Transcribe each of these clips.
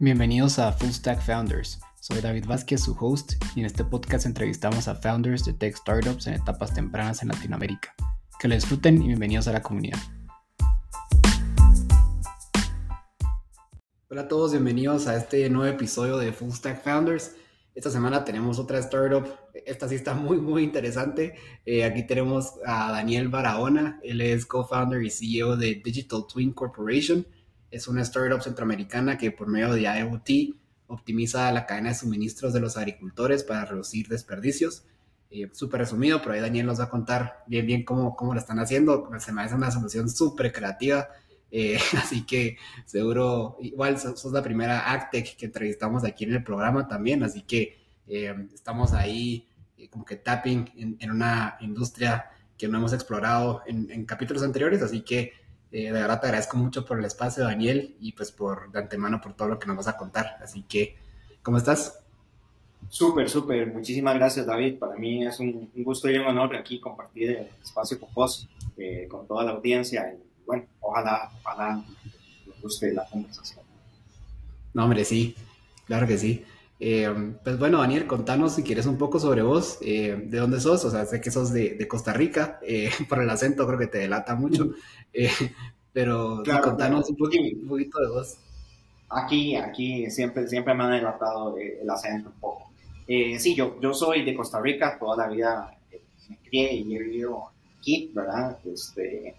Bienvenidos a Full Stack Founders. Soy David Vázquez, su host, y en este podcast entrevistamos a founders de tech startups en etapas tempranas en Latinoamérica. Que lo disfruten y bienvenidos a la comunidad. Hola a todos, bienvenidos a este nuevo episodio de Full Stack Founders. Esta semana tenemos otra startup, esta sí está muy, muy interesante. Eh, aquí tenemos a Daniel Barahona, él es co-founder y CEO de Digital Twin Corporation es una startup centroamericana que por medio de IoT optimiza la cadena de suministros de los agricultores para reducir desperdicios. Eh, súper resumido, pero ahí Daniel nos va a contar bien, bien cómo, cómo lo están haciendo. Se me hace una solución súper creativa. Eh, así que seguro, igual sos, la primera Actec que entrevistamos aquí en el programa también. Así que eh, estamos ahí como que tapping en, una industria que no hemos explorado en capítulos anteriores. Así que eh, de verdad te agradezco mucho por el espacio, Daniel, y pues por de antemano por todo lo que nos vas a contar. Así que, ¿cómo estás? Súper, súper. Muchísimas gracias, David. Para mí es un, gusto y un honor aquí compartir el espacio con vos, eh, con toda la audiencia. Y bueno, ojalá, ojalá les guste la conversación. No, hombre, sí, claro que sí. Eh, pues bueno, Daniel, contanos si quieres un poco sobre vos, de dónde sos, o sea, sé que sos de, de Costa Rica, por el acento creo que te delata mucho, eh, pero contanos un, poquito, de vos. Aquí, aquí siempre, siempre me han delatado el acento un poco. Eh, sí, yo, yo soy de Costa Rica, toda la vida eh, me crié y he vivido aquí, ¿verdad? Este,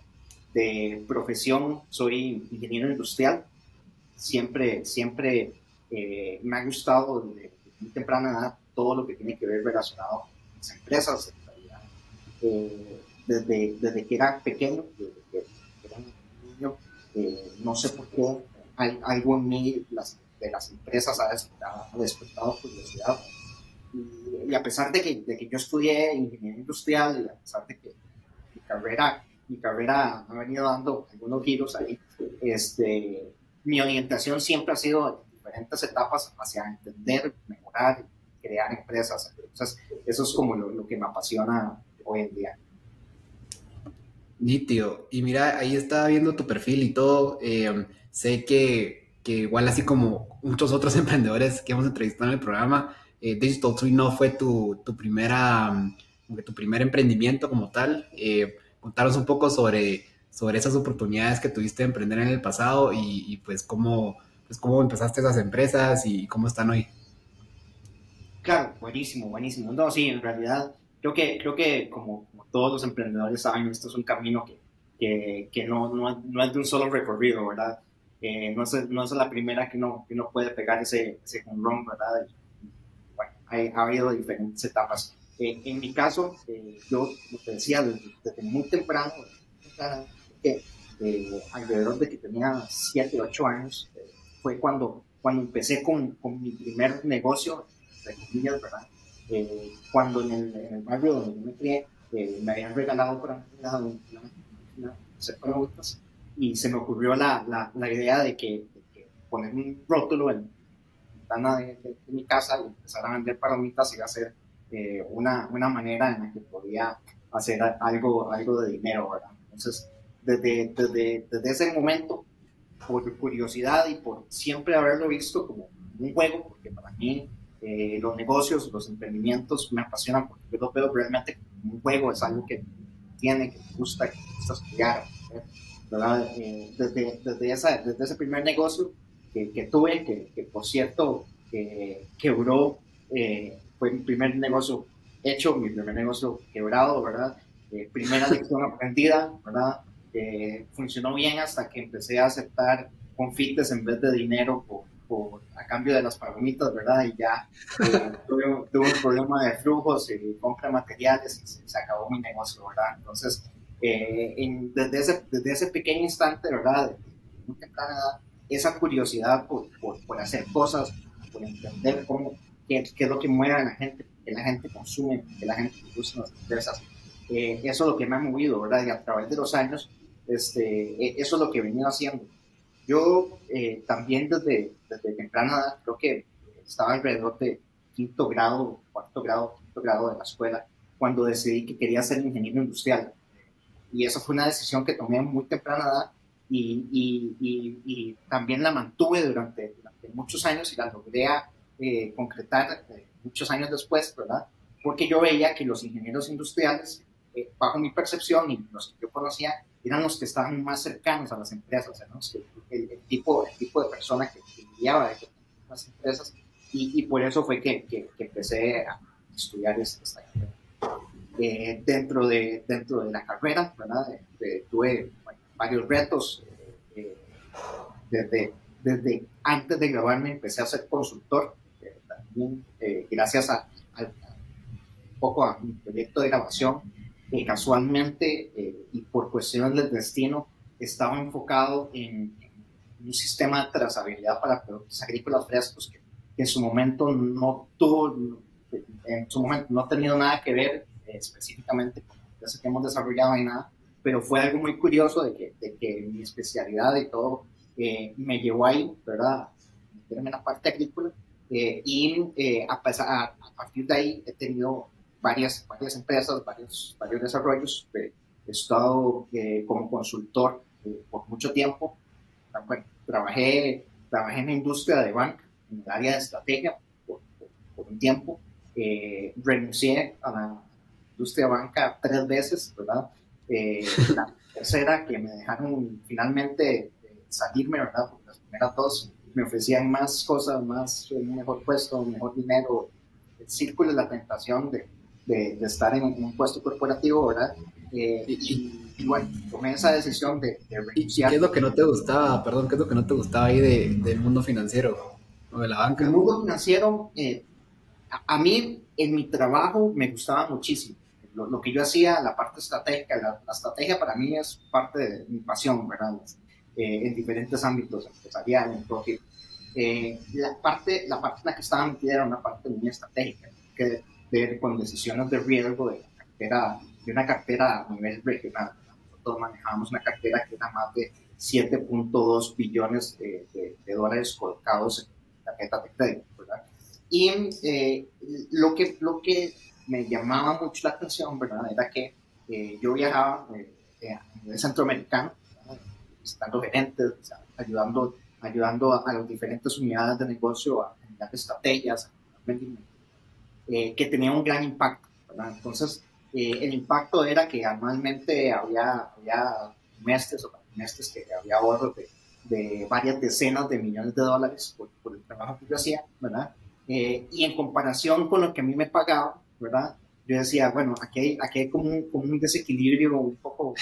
de profesión soy ingeniero industrial. Siempre, siempre me ha gustado desde muy temprana edad todo lo que tiene que ver relacionado con las empresas. desde, desde que era pequeño, eh, no sé por qué hay, algo en mí las, de las empresas ha, despertado curiosidad. Y, a pesar de que, de que yo estudié ingeniería industrial y a pesar de que mi carrera, mi carrera ha venido dando algunos giros ahí, este, mi orientación siempre ha sido diferentes etapas hacia entender, mejorar, crear empresas. Entonces, eso es como lo, lo que me apasiona hoy en día. Nítido. Y mira, ahí estaba viendo tu perfil y todo. Eh, sé que, que, igual así como muchos otros emprendedores que hemos entrevistado en el programa, eh, Digital Tree no fue tu, tu primera, tu primer emprendimiento como tal. Eh, contaros un poco sobre, sobre esas oportunidades que tuviste de emprender en el pasado y, pues cómo, pues cómo empezaste esas empresas y cómo están hoy. Claro, buenísimo, buenísimo. No, sí, en realidad creo que, creo que como, todos los emprendedores saben, esto es un camino que, que, que no, no, no, es de un solo recorrido, ¿verdad? Eh, no, es, no es la primera que uno, que uno puede pegar ese, ese run, ¿verdad? bueno, ha habido diferentes etapas. Eh, en mi caso, eh, yo, como te decía, desde, muy temprano, que alrededor de que tenía 7, 8 años, fue cuando, cuando empecé con, con mi primer negocio, de comillas, ¿verdad? Eh, cuando en el, en el, barrio donde yo me crié eh, me habían regalado para una, hacer productos y se me ocurrió la, la, la idea de que, poner un rótulo en la ventana de, mi casa y empezar a vender palomitas iba a ser eh, una, una manera en la que podía hacer algo, algo de dinero, ¿verdad? Entonces, desde, desde, desde ese momento, por curiosidad y por siempre haberlo visto como un juego, porque para mí eh, los negocios, los emprendimientos me apasionan porque yo lo veo realmente como un juego, es algo que tiene, que me gusta, que me gusta estudiar, ¿verdad? Eh, desde, desde, esa, desde ese primer negocio que, que tuve, que, que, por cierto quebró, eh, fue mi primer negocio hecho, mi primer negocio quebrado, ¿verdad? primera lección aprendida, ¿verdad? Funcionó bien hasta que empecé a aceptar confites en vez de dinero por, a cambio de las palomitas, ¿verdad? Y ya eh, tuve, un problema de flujos y compra materiales y se, acabó mi negocio, ¿verdad? Entonces, eh, desde, ese, desde ese pequeño instante, ¿verdad? muy temprana edad, esa curiosidad por, por, hacer cosas, por entender cómo, qué, qué, es lo que mueve a la gente, que la gente consume, que la gente usa las empresas. Eh, eso es lo que me ha movido, ¿verdad? Y a través de los años, este, eso es lo que he venido haciendo. Yo eh, también desde, desde temprana edad, creo que estaba alrededor de quinto grado, cuarto grado, quinto grado de la escuela, cuando decidí que quería ser ingeniero industrial. Y esa fue una decisión que tomé muy temprana edad y, y, y, también la mantuve durante, durante muchos años y la logré eh, concretar eh, muchos años después, ¿verdad? Porque yo veía que los ingenieros industriales, eh, bajo mi percepción y los que yo conocía, eran los que estaban más cercanos a las empresas, ¿no? el, tipo, el tipo de persona que, que guiaba las empresas y, por eso fue que, que, empecé a estudiar esta carrera. dentro, de, dentro de la carrera, ¿verdad? tuve varios retos. desde, desde antes de graduarme empecé a ser consultor eh, gracias a, un poco a mi proyecto de grabación, que casualmente eh, y por cuestiones del destino estaba enfocado en, un sistema de trazabilidad para productos agrícolas frescos que, en su momento no tuvo, en su momento no ha tenido nada que ver eh, específicamente con lo que hemos desarrollado y nada, pero fue algo muy curioso de que, de que mi especialidad y todo me llevó ahí, ¿verdad? En la parte agrícola eh, y eh, a, a, partir de ahí he tenido varias, varias empresas, varios, varios desarrollos. he estado eh, como consultor por mucho tiempo. Bueno, trabajé, trabajé en la industria de banca, en el área de estrategia por, por, un tiempo. renuncié a la industria de banca tres veces, ¿verdad? la tercera que me dejaron finalmente salirme, ¿verdad? Porque las primeras dos me ofrecían más cosas, más, un mejor puesto, mejor dinero, el círculo de la tentación de, de, estar en, un puesto corporativo, ¿verdad? Eh, y, bueno, tomé esa decisión de, de renunciar. ¿Qué es lo que no te gustaba, perdón, qué es lo que no te gustaba ahí de, del mundo financiero o de la banca? El mundo financiero, eh, a, mí en mi trabajo me gustaba muchísimo. Lo, lo que yo hacía, la parte estratégica, la, la, estrategia para mí es parte de mi pasión, ¿verdad? Eh, en diferentes ámbitos empresariales, porque eh, la, parte, la parte en la que estaba metida era una parte muy estratégica, que ver con decisiones de riesgo de, cartera, de una cartera a nivel regional. Nosotros manejábamos una cartera que era más de 7.2 billones de, dólares colocados en tarjetas de crédito. ¿verdad? Y eh, lo, que, lo que me llamaba mucho la atención ¿verdad? era que yo viajaba a nivel centroamericano estando gerentes, ayudando, ayudando a, las diferentes unidades de negocio a generar estrategias, eh, que tenía un gran impacto. Entonces, eh, el impacto era que anualmente había, había meses o meses que había ahorros de, de, varias decenas de millones de dólares por, por el trabajo que yo hacía, ¿verdad? Eh, y en comparación con lo que a mí me pagaba, ¿verdad? Yo decía, bueno, aquí hay, aquí hay como, un, como un desequilibrio un poco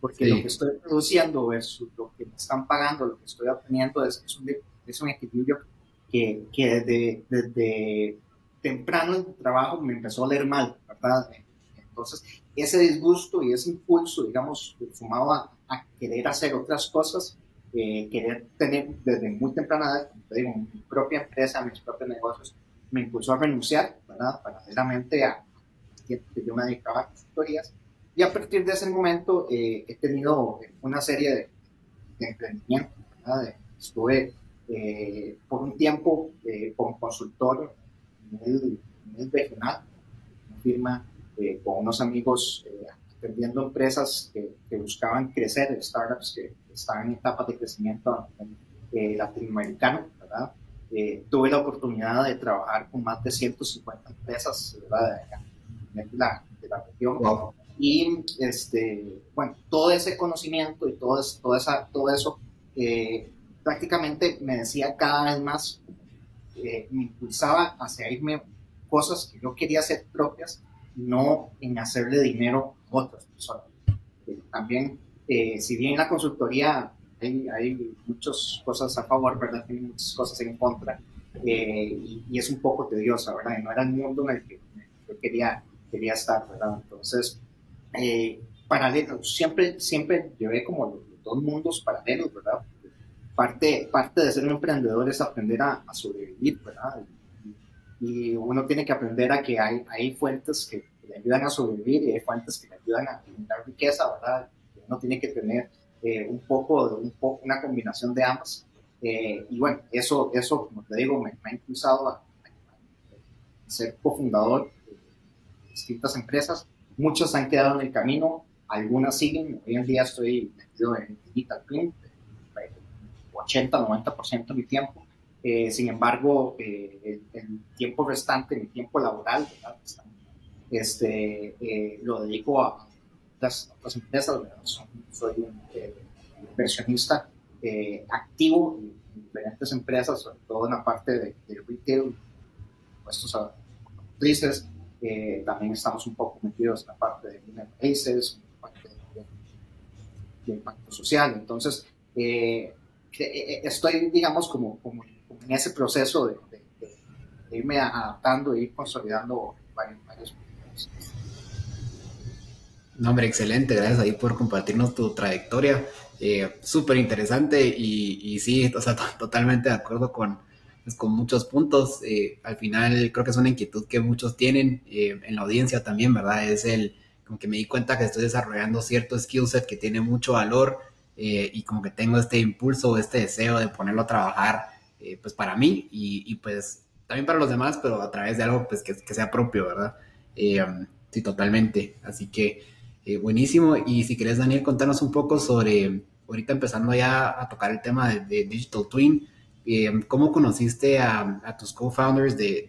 porque lo que estoy produciendo versus lo que me están pagando, lo que estoy obteniendo, es, es, un, es un, equilibrio que, que desde, desde, temprano en trabajo me empezó a leer mal, ¿verdad? Entonces, ese disgusto y ese impulso, digamos, sumado a, querer hacer otras cosas, eh, querer tener desde muy temprana edad, como te digo, mi propia empresa, mis propios negocios, me impulsó a renunciar, ¿verdad? Paralelamente a que yo me dedicaba a consultorías y a partir de ese momento eh, he tenido una serie de, de emprendimientos. Estuve eh, por un tiempo eh, como consultor en el, regional, una firma con unos amigos atendiendo empresas que, buscaban crecer, startups que estaban en etapas de crecimiento latinoamericano. ¿verdad? tuve la oportunidad de trabajar con más de 150 empresas ¿verdad? de, la, de la región. Y, este, bueno, todo ese conocimiento y todo, todo, esa, todo eso eh, prácticamente me decía cada vez más, eh, me impulsaba hacia irme cosas que yo quería hacer propias, no en hacerle dinero a otras personas. Eh, también, si bien la consultoría hay, hay, muchas cosas a favor, ¿verdad? Tiene muchas cosas en contra. y, es un poco tediosa, ¿verdad? Y no era el mundo en el que yo quería, quería estar, ¿verdad? Entonces, eh, paralelos. Siempre, siempre llevé como dos mundos paralelos, ¿verdad? Parte, parte de ser un emprendedor es aprender a, sobrevivir, ¿verdad? Y, uno tiene que aprender a que hay, hay fuentes que, le ayudan a sobrevivir y hay fuentes que le ayudan a generar riqueza, ¿verdad? Uno tiene que tener eh, un, poco, un poco, una combinación de ambas. Eh, y bueno, eso, eso, como te digo, me, me ha impulsado a, a ser cofundador de distintas empresas Muchos han quedado en el camino, algunas siguen. Hoy en día estoy metido en Digital Print, 80-90% de mi tiempo. Eh, sin embargo, el, tiempo restante, mi tiempo laboral, este, lo dedico a las, empresas. soy un inversionista activo en diferentes empresas, sobre todo en la parte de, retail, puestos a actrices. también estamos un poco metidos en la parte de países, de impacto social. Entonces, eh, eh, estoy, digamos, como, como, en ese proceso de, irme adaptando e ir consolidando varios, varios no, hombre, excelente. Gracias ahí por compartirnos tu trayectoria. Eh, Súper interesante y, sí, o sea, totalmente de acuerdo con, pues, con muchos puntos. al final creo que es una inquietud que muchos tienen en la audiencia también, ¿verdad? Es el, como que me di cuenta que estoy desarrollando cierto skill set que tiene mucho valor eh, y como que tengo este impulso, este deseo de ponerlo a trabajar, eh, pues para mí y, pues también para los demás, pero a través de algo pues que, sea propio, ¿verdad? Eh, sí, totalmente. Así que buenísimo. Y si querés, Daniel, contarnos un poco sobre, ahorita empezando ya a tocar el tema de, Digital Twin, ¿cómo conociste a, tus co-founders de,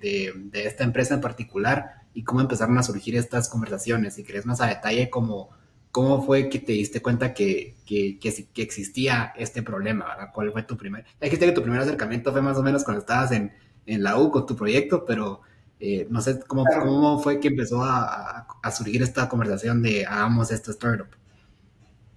de, esta empresa en particular? y cómo empezaron a surgir estas conversaciones. Si querés más a detalle, cómo, cómo fue que te diste cuenta que, que, que, existía este problema, ¿verdad? ¿Cuál fue tu primer? Dijiste que tu primer acercamiento fue más o menos cuando estabas en, en la U con tu proyecto, pero eh, no sé cómo, cómo fue que empezó a, a, surgir esta conversación de hagamos esta startup.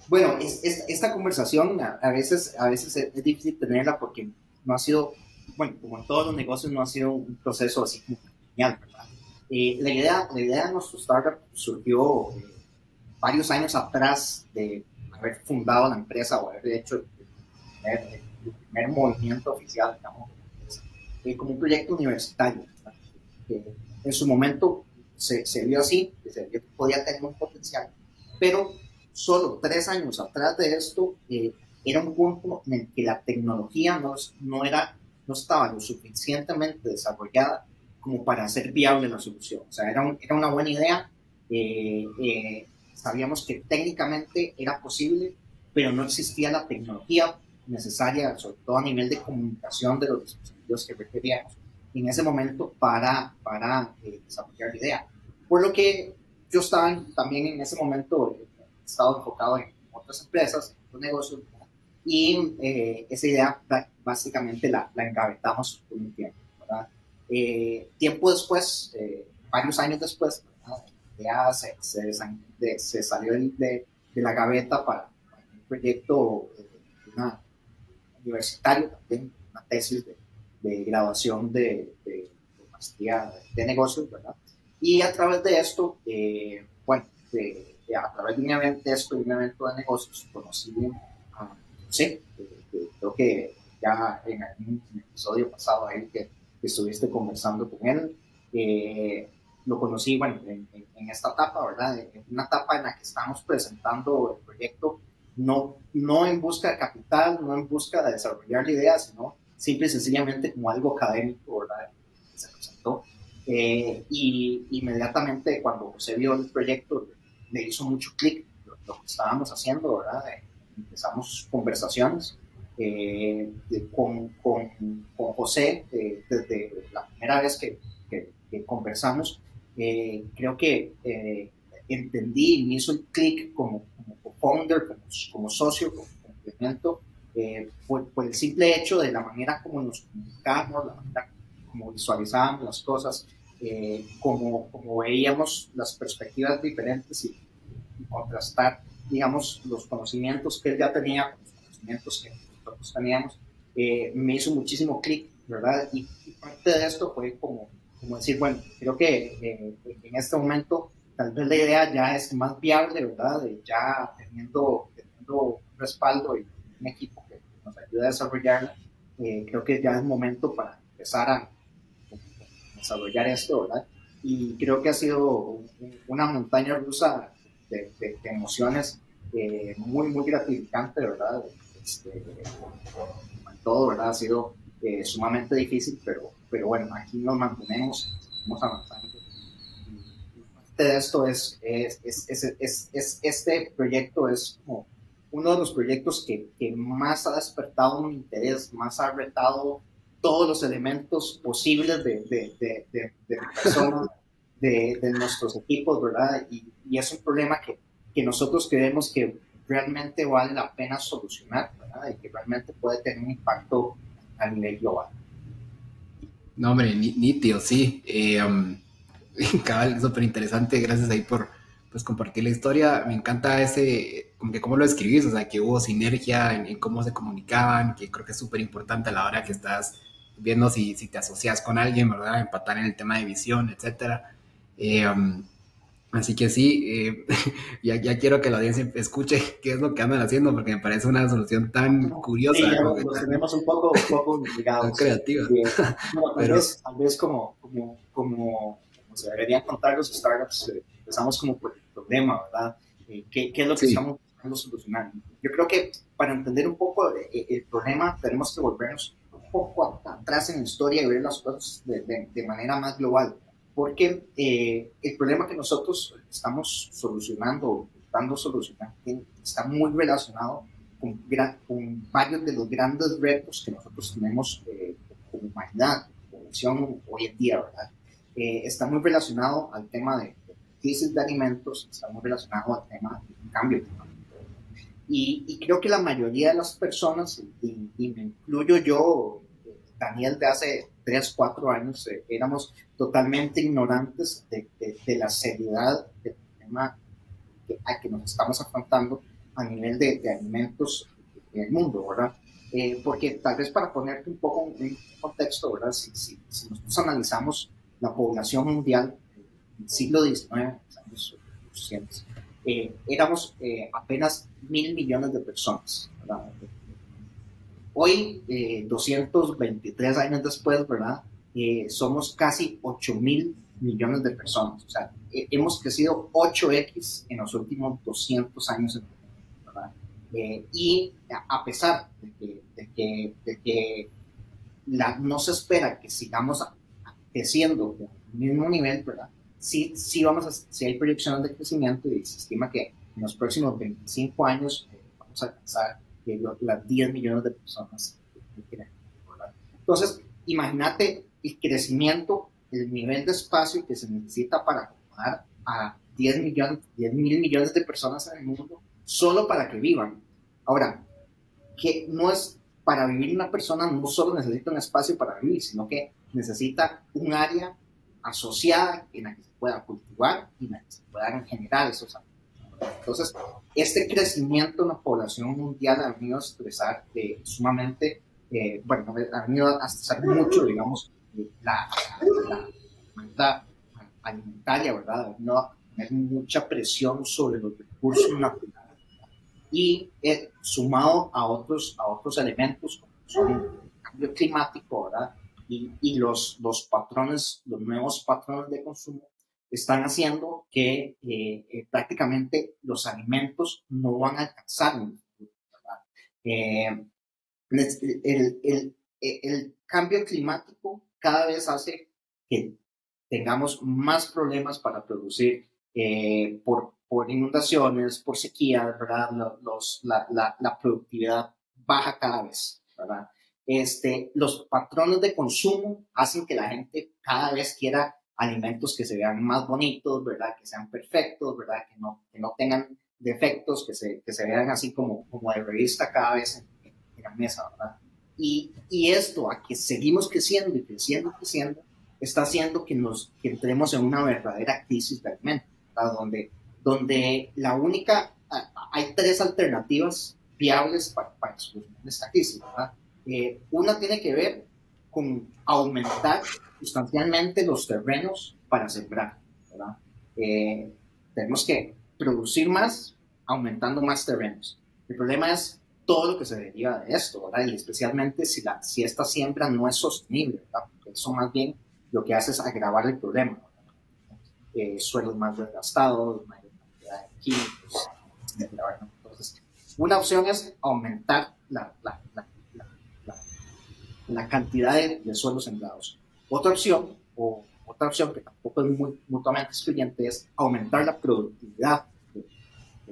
Bueno, es, esta conversación a, veces, a veces es, difícil tenerla porque no ha sido, bueno, como en todos los negocios, no ha sido un proceso así como genial, ¿verdad? Eh, la, idea, la idea de nuestro startup surgió eh, varios años atrás de haber fundado la empresa o haber hecho el primer, movimiento oficial, digamos, eh, como un proyecto universitario. en su momento se, se, vio así, que se vio que podía tener un potencial, pero solo tres años atrás de esto era un punto en el que la tecnología no, no, era, no estaba lo suficientemente desarrollada como para hacer viable la solución. O sea, era, era una buena idea, eh, eh, sabíamos que técnicamente era posible, pero no existía la tecnología necesaria, sobre todo a nivel de comunicación de los dispositivos que requeríamos en ese momento para, para eh, desarrollar la idea. Por lo que yo estaba también en ese momento, estado enfocado en otras empresas, otros negocios, y esa idea básicamente la, la engavetamos por un tiempo. ¿verdad? Eh, tiempo después, eh, varios años después, ya se, se, salió de, de, la gaveta para, un proyecto una, universitario, también una tesis de, de graduación de, de, maestría de negocios, ¿verdad? Y a través de esto, eh, bueno, a través de un evento de esto, un evento de negocios, conocí a sí, creo que ya en algún episodio pasado ahí que estuviste conversando con él. Eh, lo conocí, bueno, en, esta etapa, ¿verdad? En una etapa en la que estamos presentando el proyecto, no, no en busca de capital, no en busca de desarrollar la idea, sino simple y sencillamente como algo académico, ¿verdad? Que se presentó. Eh, y inmediatamente cuando se vio el proyecto, le hizo mucho clic lo, lo, que estábamos haciendo, ¿verdad? empezamos conversaciones eh, con, con, con, José eh, desde la primera vez que, que, conversamos. Eh, creo que entendí, me hizo el clic como, como founder, como, como socio, como complemento, por, por, el simple hecho de la manera como nos comunicamos, la manera como visualizábamos las cosas, como, como veíamos las perspectivas diferentes y, y, contrastar, digamos, los conocimientos que él ya tenía con los conocimientos que nosotros teníamos, eh, me hizo muchísimo clic, ¿verdad? Y, parte de esto fue como, como decir, bueno, creo que eh, en este momento tal vez la idea ya es más viable, ¿verdad? De ya teniendo, teniendo un respaldo y un equipo que nos ayude a desarrollarla, eh, creo que ya es momento para empezar a desarrollar esto, ¿verdad? Y creo que ha sido una montaña rusa de, de, emociones muy, muy gratificante, ¿verdad? Este, todo, ¿verdad? Ha sido eh, sumamente difícil, pero, pero bueno, aquí nos mantenemos, estamos avanzando. Y parte de esto es, es, es, es, este proyecto es como uno de los proyectos que, que más ha despertado mi interés, más ha retado todos los elementos posibles de, de, de, de, de personas, de, de, nuestros equipos, ¿verdad? Y, y, es un problema que, que nosotros creemos que realmente vale la pena solucionar, ¿verdad? Y que realmente puede tener un impacto a nivel global. No, hombre, nítido, sí. Eh, um, cabal, súper interesante. Gracias ahí por pues, compartir la historia. Me encanta ese, como que cómo lo escribís, o sea, que hubo sinergia en, cómo se comunicaban, que creo que es súper importante a la hora que estás viendo si, si te asocias con alguien, ¿verdad? Empatar en el tema de visión, etcétera. Eh, um, así que sí, eh, ya, ya, quiero que la audiencia escuche qué es lo que andan haciendo, porque me parece una solución tan curiosa. Sí, ya, nos tenemos un poco, un poco ligados. creativa. Eh, no, tal, Pero, vez, tal vez como, como, como, como, se deberían contar los startups, eh, empezamos como por el problema, ¿verdad? Eh, ¿qué, ¿qué, es lo que sí. estamos buscando solucionar? Yo creo que para entender un poco el, el problema tenemos que volvernos poco atrás en la historia y ver las cosas de, de, de manera más global. Porque eh, el problema que nosotros estamos solucionando, dando solucionar, está muy relacionado con, con, varios de los grandes retos que nosotros tenemos eh, como humanidad, como nación hoy en día, ¿verdad? Eh, está muy relacionado al tema de, de crisis de alimentos, está muy relacionado al tema del cambio climático. Y, y, creo que la mayoría de las personas, y, y me incluyo yo, Daniel de hace 3, 4 años, eh, éramos totalmente ignorantes de, de, de, la seriedad del tema que, a que nos estamos afrontando a nivel de, de alimentos en el mundo, ¿verdad? Eh, porque tal vez para ponerte un poco en contexto, ¿verdad? Si, si, si nosotros analizamos la población mundial del siglo XIX, años 800, eh, éramos eh, apenas mil millones de personas, ¿verdad? Hoy, eh, 223 años después, ¿verdad? Eh, somos casi 8 mil millones de personas. O sea, eh, hemos crecido 8x en los últimos 200 años. Eh, y a pesar de que, de que, de que la, no se espera que sigamos creciendo al mismo nivel, ¿verdad? Sí, sí, vamos a, sí hay proyecciones de crecimiento y se estima que en los próximos 25 años eh, vamos a alcanzar que las 10 millones de personas. Entonces, imagínate el crecimiento, el nivel de espacio que se necesita para acomodar a 10 millones, 10 mil millones de personas en el mundo solo para que vivan. Ahora, que no es para vivir una persona, no solo necesita un espacio para vivir, sino que necesita un área asociada en la que se pueda cultivar y en la que se puedan generar esos. Entonces, este crecimiento en la población mundial ha venido a estresar eh, sumamente, eh, bueno, ha venido a estresar mucho, digamos, la, la, la alimentaria, ¿verdad? A tener mucha presión sobre los recursos naturales y eh, sumado a otros, a otros elementos como son el cambio climático, ¿verdad? Y, y los, los patrones, los nuevos patrones de consumo están haciendo que eh, eh, prácticamente los alimentos no van a alcanzar. Eh, el, el, el, cambio climático cada vez hace que tengamos más problemas para producir eh, por, por, inundaciones, por sequía, ¿verdad? Los, la, la, la, productividad baja cada vez, ¿verdad? Este, los patrones de consumo hacen que la gente cada vez quiera alimentos que se vean más bonitos, ¿verdad? Que sean perfectos, ¿verdad? Que no, que no tengan defectos, que se, que se vean así como, como de revista cada vez en, en la mesa, ¿verdad? Y, y, esto, a que seguimos creciendo y creciendo y creciendo, está haciendo que, nos, que entremos en una verdadera crisis de alimentos. Donde, donde la única, hay tres alternativas viables para, para solucionar esta crisis. Eh, una tiene que ver con aumentar sustancialmente los terrenos para sembrar. Eh, tenemos que producir más aumentando más terrenos. El problema es todo lo que se deriva de esto, ¿verdad? Y especialmente si, la, si esta siembra no es sostenible, ¿verdad? Porque eso más bien lo que hace es agravar el problema. Eh, suelos más desgastados, mayor cantidad de químicos. Entonces, una opción es aumentar la, la, la, la cantidad de, de suelos sembrados. Otra opción, o otra opción que tampoco es muy mutuamente excluyente, es aumentar la productividad que,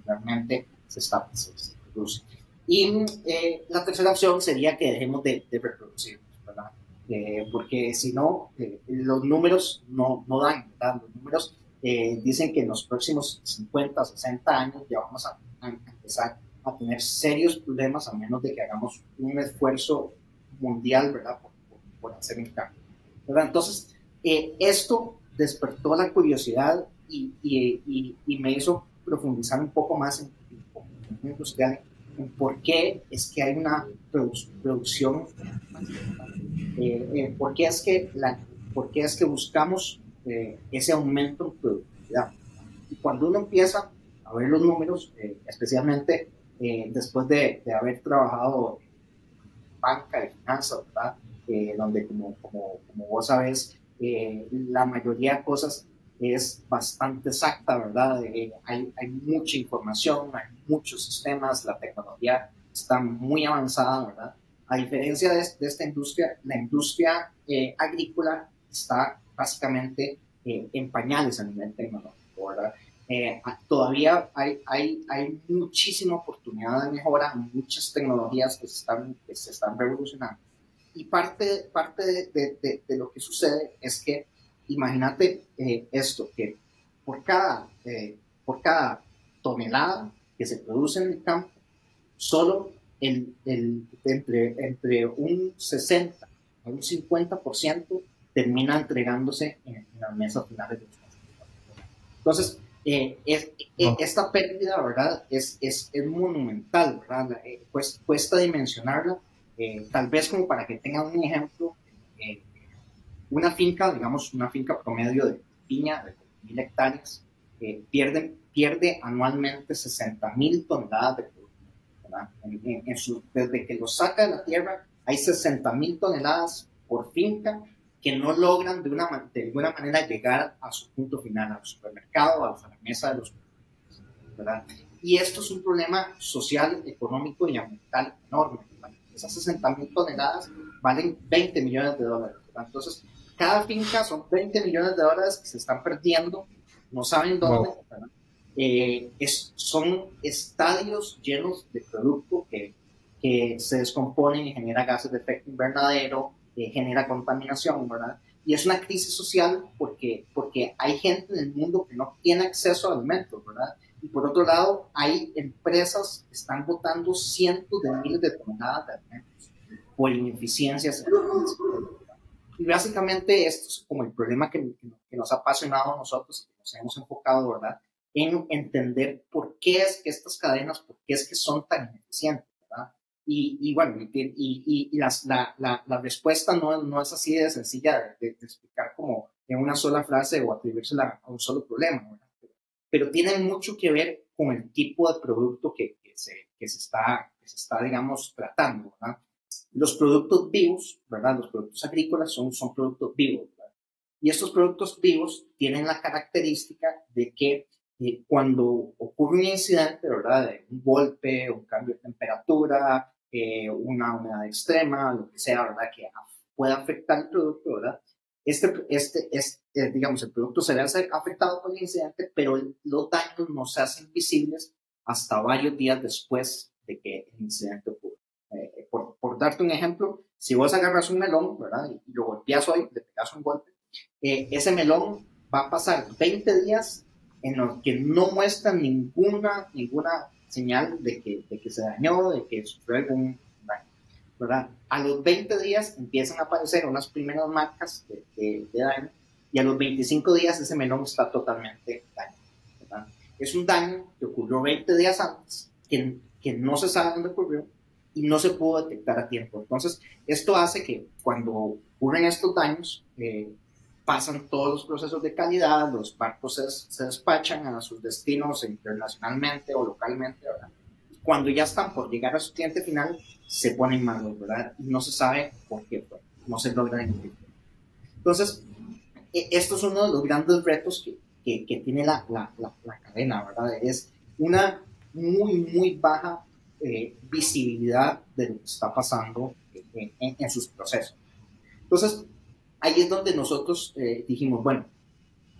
realmente se está, se, reproduce. Y eh, la tercera opción sería que dejemos de, reproducir, ¿verdad? Eh, porque si no, eh, los números no, no dan, ¿verdad? Los números dicen que en los próximos 50, 60 años ya vamos a, empezar a tener serios problemas a menos de que hagamos un esfuerzo mundial, ¿verdad? Por, por, hacer un cambio, ¿verdad? Entonces, esto despertó la curiosidad y, y, y, me hizo profundizar un poco más en, en industrial por qué es que hay una producción, eh, eh, por, qué es que la, por qué es que buscamos eh, ese aumento en productividad. Y cuando uno empieza a ver los números, especialmente después de, de, haber trabajado en banca de finanzas, ¿verdad? donde como, como, como, vos sabes, la mayoría de cosas es bastante exacta, ¿verdad? Eh, hay, hay, mucha información, hay muchos sistemas, la tecnología está muy avanzada, ¿verdad? A diferencia de, de esta industria, la industria eh, agrícola está básicamente eh, en pañales a nivel tecnológico, ¿verdad? todavía hay, hay, hay muchísima oportunidad de mejora, muchas tecnologías que se están, que se están revolucionando. Y parte, parte de, de, de lo que sucede es que imagínate eh, esto, que por cada, eh, por cada tonelada que se produce en el campo, solo el, el, entre, entre un 60 a un 50% termina entregándose en, las mesas finales de Entonces, eh, es, esta pérdida, ¿verdad? Es, es, es monumental, ¿verdad? Pues, cuesta dimensionarla. tal vez como para que tengan un ejemplo, una finca, digamos, una finca promedio de piña de mil hectáreas, eh, pierde, pierde anualmente 60 mil toneladas de producto. desde que lo saca de la tierra, hay 60 mil toneladas por finca que no logran de, una, de alguna manera llegar a su punto final, al supermercado, a la mesa de los ¿verdad? Y esto es un problema social, económico y ambiental enorme. Esas 60 mil toneladas valen 20 millones de dólares. Entonces, cada finca son 20 millones de dólares que se están perdiendo, no saben dónde. Eh, es, son estadios llenos de producto que, que, se descomponen y genera gases de efecto invernadero, eh, genera contaminación, ¿verdad? Y es una crisis social porque, porque hay gente en el mundo que no tiene acceso a alimentos, ¿verdad? Y por otro lado, hay empresas que están botando cientos de miles de toneladas de alimentos por ineficiencias y básicamente esto es como el problema que, que, nos ha apasionado a nosotros, que nos hemos enfocado, ¿verdad? En entender por qué es que estas cadenas, por qué es que son tan ineficientes, ¿verdad? Y, y bueno, y, y, y las, la, la, la, respuesta no, no, es así de sencilla de, explicar como en una sola frase o atribuirse a un solo problema, ¿verdad? Pero, pero tiene mucho que ver con el tipo de producto que, que, se, que, se, está, que se está, digamos, tratando, ¿verdad? Los productos vivos, ¿verdad? Los productos agrícolas son, son productos vivos, ¿verdad? Y estos productos vivos tienen la característica de que eh, cuando ocurre un incidente, ¿verdad? Un golpe, un cambio de temperatura, eh, una humedad extrema, lo que sea, ¿verdad? Que pueda afectar el producto, ¿verdad? Este, este, este digamos, el producto se ve afectado por el incidente, pero los daños no se hacen visibles hasta varios días después de que el incidente ocurre. Eh, por, por, darte un ejemplo, si vos agarras un melón, ¿verdad? Y, lo golpeas hoy, le pegas un golpe, eh, ese melón va a pasar 20 días en los que no muestra ninguna, ninguna señal de que, de que se dañó, de que sufrió algún daño, ¿verdad? A los 20 días empiezan a aparecer unas primeras marcas de, de, daño y a los 25 días ese melón está totalmente dañado, ¿verdad? Es un daño que ocurrió 20 días antes, que, que no se sabe dónde ocurrió, y no se pudo detectar a tiempo. Entonces, esto hace que cuando ocurren estos daños, eh, pasan todos los procesos de calidad, los barcos se, despachan a sus destinos internacionalmente o localmente, ¿verdad? Cuando ya están por llegar a su cliente final, se ponen malos, ¿verdad? Y no se sabe por qué fue, no se logra identificar. Entonces, e, esto es uno de los grandes retos que, que, que tiene la, la, la, la cadena, ¿verdad? Es una muy, muy baja eh, visibilidad de lo que está pasando en, sus procesos. Entonces, ahí es donde nosotros eh, dijimos, bueno,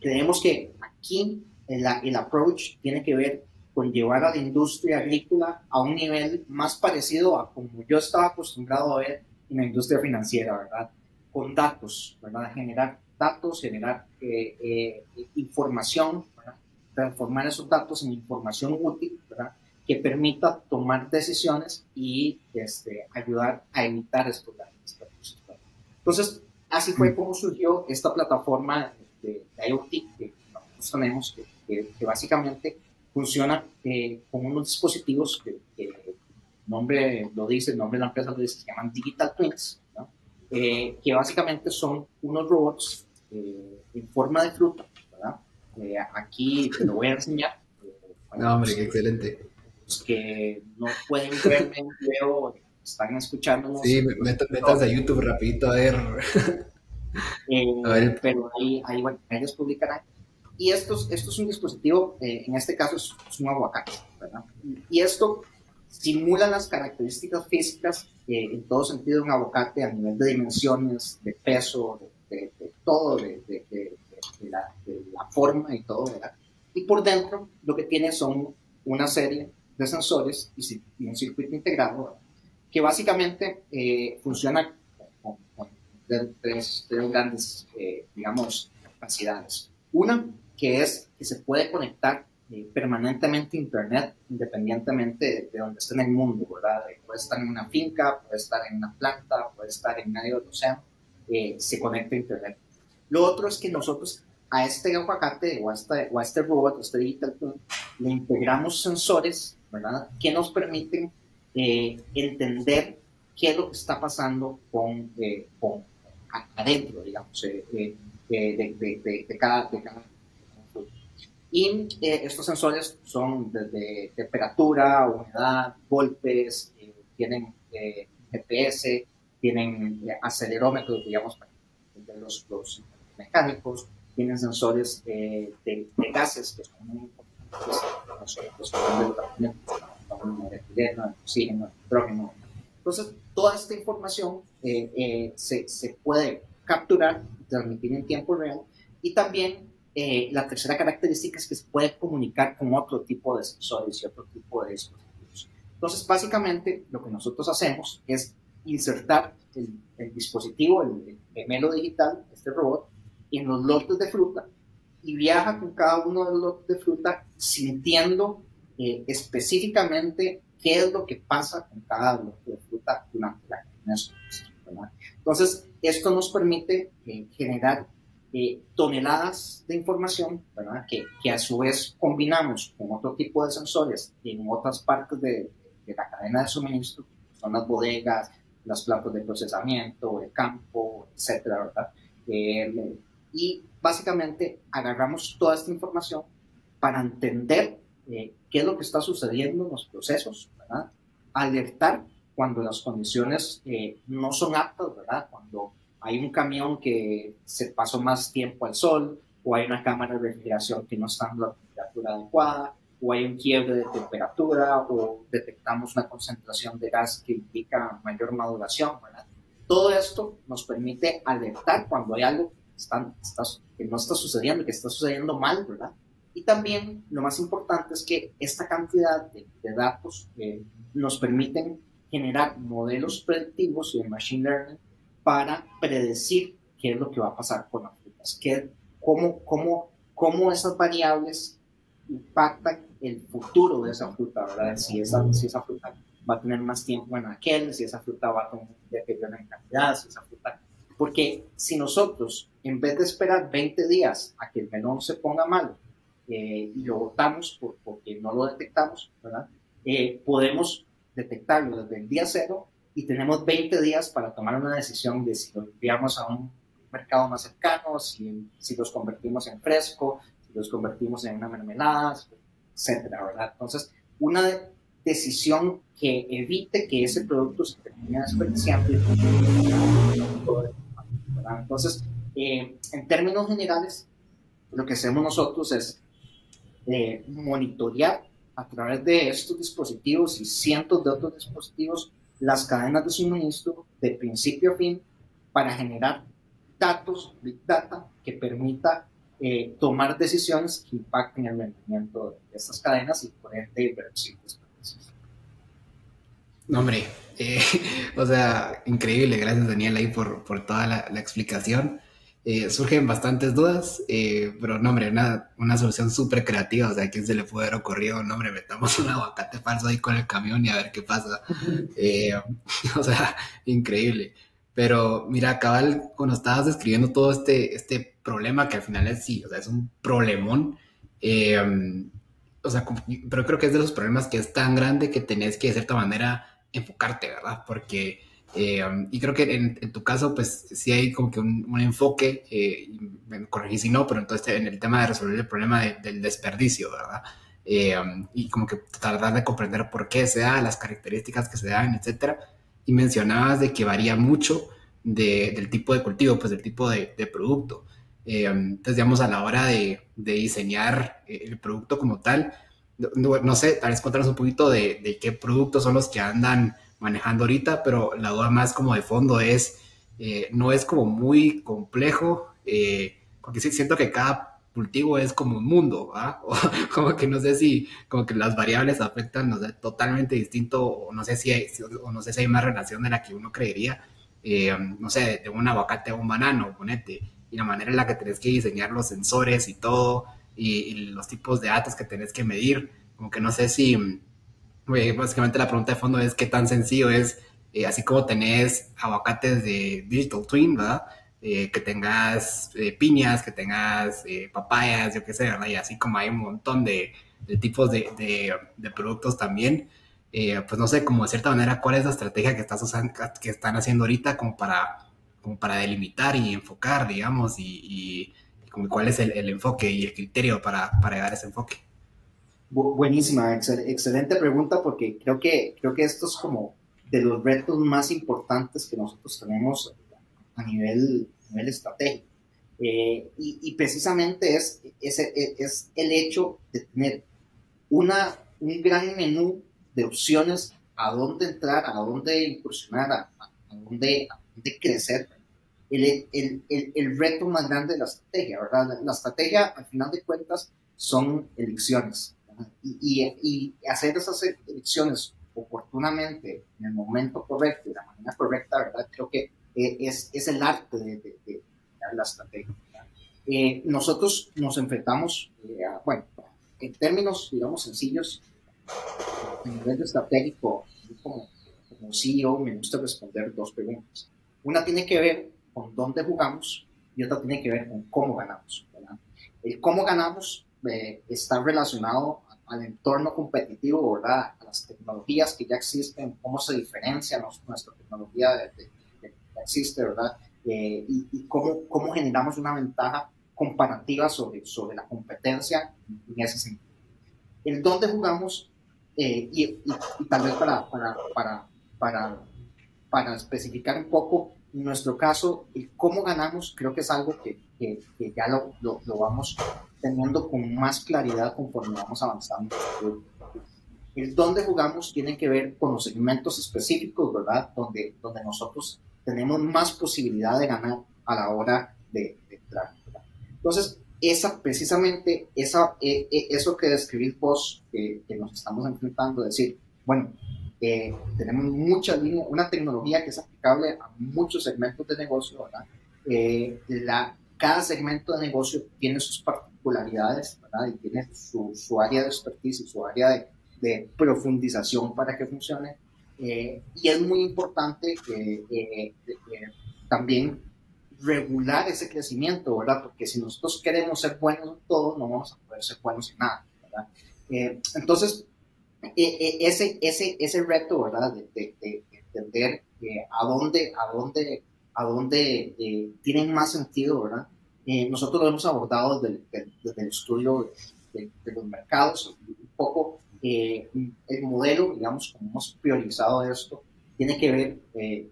creemos que aquí el, el, approach tiene que ver con llevar a la industria agrícola a un nivel más parecido a como yo estaba acostumbrado a ver en la industria financiera, ¿verdad? Con datos, ¿verdad? Generar datos, generar eh, eh, información, ¿verdad? transformar esos datos en información útil, ¿verdad? Que permita tomar decisiones y este, ayudar a evitar estos daños. Entonces, así fue mm. como surgió esta plataforma de, IoT que nosotros tenemos, que, que, básicamente funciona eh, con unos dispositivos que, el nombre lo dice, el nombre de la empresa lo dice, se llaman Digital Twins, ¿no? eh, que básicamente son unos robots eh, en forma de fruta, ¿verdad? Eh, aquí te lo voy a enseñar. no, hombre, qué excelente. Los que no pueden verme en video, están escuchándonos. Sí, metas a YouTube rapidito a ver. Eh, pero ahí, ahí, bueno, ellos publicarán. Y esto, esto es un dispositivo, en este caso es, un aguacate, ¿verdad? Y esto simula las características físicas en todo sentido de un aguacate a nivel de dimensiones, de peso, de, todo, de, la, la, forma y todo, ¿verdad? Y por dentro lo que tiene son una serie de sensores y, un circuito integrado que básicamente eh, funciona con, tres, grandes, eh, digamos, capacidades. Una que es que se puede conectar eh, permanentemente a Internet independientemente de, donde esté en el mundo, ¿verdad? Puede estar en una finca, puede estar en una planta, puede estar en medio del océano eh, se conecta a Internet. Lo otro es que nosotros a este aguacate o a este, o a este robot, a este digital le integramos sensores, ¿verdad? Que nos permiten eh, entender qué es lo que está pasando con, eh, con adentro, digamos, de, de, de, cada, de cada y estos sensores son desde temperatura, humedad, golpes, tienen GPS, tienen eh, acelerómetros, digamos, para los, los mecánicos, tienen sensores eh, de, gases que son muy importantes, los, el oxígeno, el hidrógeno. Entonces, toda esta información eh, se, se, puede capturar transmitir en tiempo real y también la tercera característica es que se puede comunicar con otro tipo de sensores y otro tipo de dispositivos. Entonces, básicamente, lo que nosotros hacemos es insertar el, dispositivo, el, gemelo digital, este robot, en los lotes de fruta y viaja con cada uno de los lotes de fruta sintiendo eh, específicamente qué es lo que pasa con cada lote de fruta durante la Entonces, esto nos permite eh, generar eh, toneladas de información, ¿verdad? Que, que, a su vez combinamos con otro tipo de sensores en otras partes de, de la cadena de suministro, son las bodegas, las plantas de procesamiento, el campo, etcétera, ¿verdad? Eh, y básicamente agarramos toda esta información para entender eh, qué es lo que está sucediendo en los procesos. Alertar cuando las condiciones eh, no son aptas. Cuando hay un camión que se pasó más tiempo al sol o hay una cámara de refrigeración que no está en la temperatura adecuada o hay un quiebre de temperatura o detectamos una concentración de gas que implica mayor maduración. Todo esto nos permite alertar cuando hay algo que, no está sucediendo, que está sucediendo mal, ¿verdad? Y también lo más importante es que esta cantidad de, datos eh, nos permiten generar modelos predictivos y de machine learning para predecir qué es lo que va a pasar con las frutas, qué, cómo, cómo, cómo esas variables impactan el futuro de esa fruta, ¿verdad? Si esa, si esa fruta va a tener más tiempo en aquel, si esa fruta va a tener deterioro en calidad, si esa fruta... Porque si nosotros, en vez de esperar 20 días a que el melón se ponga malo eh, y lo botamos porque no lo detectamos, ¿verdad? Eh, podemos detectarlo desde el día cero y tenemos 20 días para tomar una decisión de si lo enviamos a un mercado más cercano, si, si los convertimos en fresco, si los convertimos en una mermelada, etcétera, ¿verdad? Entonces, una decisión que evite que ese producto se termine desperdiciando. Entonces, eh, en términos generales, lo que hacemos nosotros es eh, monitorear a través de estos dispositivos y cientos de otros dispositivos las cadenas de suministro de principio a fin para generar datos, big data, que permita eh, tomar decisiones que impacten el rendimiento de estas cadenas y por ende ver No, hombre, eh, o sea, increíble, gracias Daniel ahí por, por toda la, la explicación. Eh, surgen bastantes dudas, eh, pero no, hombre, una, una solución súper creativa, o sea, ¿a quién se le puede haber ocurrido? No, hombre, metamos un aguacate falso ahí con el camión y a ver qué pasa. Eh, o sea, increíble. Pero mira, cabal, cuando estabas describiendo todo este, este problema, que al final es sí, o sea, es un problemón, o sea, pero creo que es de los problemas que es tan grande que tenés que de cierta manera enfocarte, ¿verdad? Porque eh, y creo que en, tu caso, pues sí hay como que un, enfoque, eh, me corregí si no, pero entonces en el tema de resolver el problema del desperdicio, ¿verdad? Eh, y como que tratar de comprender por qué se da, las características que se dan, etcétera. Y mencionabas de que varía mucho de, del tipo de cultivo, pues del tipo de, de producto. Eh, entonces, digamos, a la hora de, de diseñar el producto como tal, no, sé, tal vez contarnos un poquito de, de qué productos son los que andan manejando ahorita, pero la duda más como de fondo es, eh, no es como muy complejo, eh, porque sí, siento que cada cultivo es como un mundo, ¿ah? O como que no sé si, como que las variables afectan, no sé, totalmente distinto, o no sé si hay, o no sé si hay más relación de la que uno creería, eh, no sé, de un aguacate a un banano, ponete, y la manera en la que tenés que diseñar los sensores y todo, y, y los tipos de datos que tenés que medir, como que no sé si básicamente la pregunta de fondo es qué tan sencillo es, eh, así como tenés aguacates de Digital Twin, ¿verdad? Eh, que tengas eh, piñas, que tengas papayas, yo qué sé, ¿verdad? Y así como hay un montón de, de tipos de, de, de, productos también, pues no sé, como de cierta manera, ¿cuál es la estrategia que, estás usando, que están haciendo ahorita como para, como para delimitar y enfocar, digamos, y, cuál es el, el, enfoque y el criterio para, para llegar a ese enfoque? Buenísima, excelente pregunta porque creo que, creo que esto es como de los retos más importantes que nosotros tenemos a nivel, nivel estratégico. Eh, y, y, precisamente es, es, es, el hecho de tener una, un gran menú de opciones a dónde entrar, a dónde incursionar, a, a, dónde, a dónde, crecer. El, el, el, el, reto más grande de la estrategia, ¿verdad? La, la estrategia, al final de cuentas, son elecciones y, y, hacer esas elecciones oportunamente, en el momento correcto, de la manera correcta, ¿verdad? Creo que eh, es, es el arte de, de, de la estrategia. Eh, nosotros nos enfrentamos, eh, a, bueno, en términos, digamos, sencillos, en nivel estratégico, como, como CEO me gusta responder dos preguntas. Una tiene que ver con dónde jugamos y otra tiene que ver con cómo ganamos. ¿verdad? El cómo ganamos eh, está relacionado al entorno competitivo, ¿verdad? A las tecnologías que ya existen, cómo se diferencia nuestra tecnología de, de, de, que existe, ¿verdad? Eh, y, y cómo, cómo, generamos una ventaja comparativa sobre, sobre la competencia en ese sentido. El dónde jugamos, eh, y, y, y, tal vez para, para, para, para, para especificar un poco, en nuestro caso, el cómo ganamos, creo que es algo que, que, que ya lo, lo, lo, vamos teniendo con más claridad conforme vamos avanzando. El dónde jugamos tiene que ver con los segmentos específicos, ¿verdad? Donde, donde nosotros tenemos más posibilidad de ganar a la hora de, de entrar. ¿verdad? Entonces, esa, precisamente esa, eh, eh, eso que describís vos, eh, que nos estamos enfrentando, decir, bueno, eh, tenemos mucha una tecnología que es aplicable a muchos segmentos de negocio, ¿verdad? Eh, la, cada segmento de negocio tiene sus particularidades, ¿verdad? Y tiene su, su área de expertise, su área de, de profundización para que funcione. Eh, y es muy importante que también regular ese crecimiento, ¿verdad? Porque si nosotros queremos ser buenos en todo, no vamos a poder ser buenos en nada, ¿verdad? entonces, ese, ese, ese reto, ¿verdad? De, de, de entender eh, a dónde, a dónde, a dónde eh, tienen más sentido, ¿verdad? Eh, nosotros lo hemos abordado desde, desde el estudio de, los mercados, un poco el modelo, digamos, como hemos priorizado esto, tiene que ver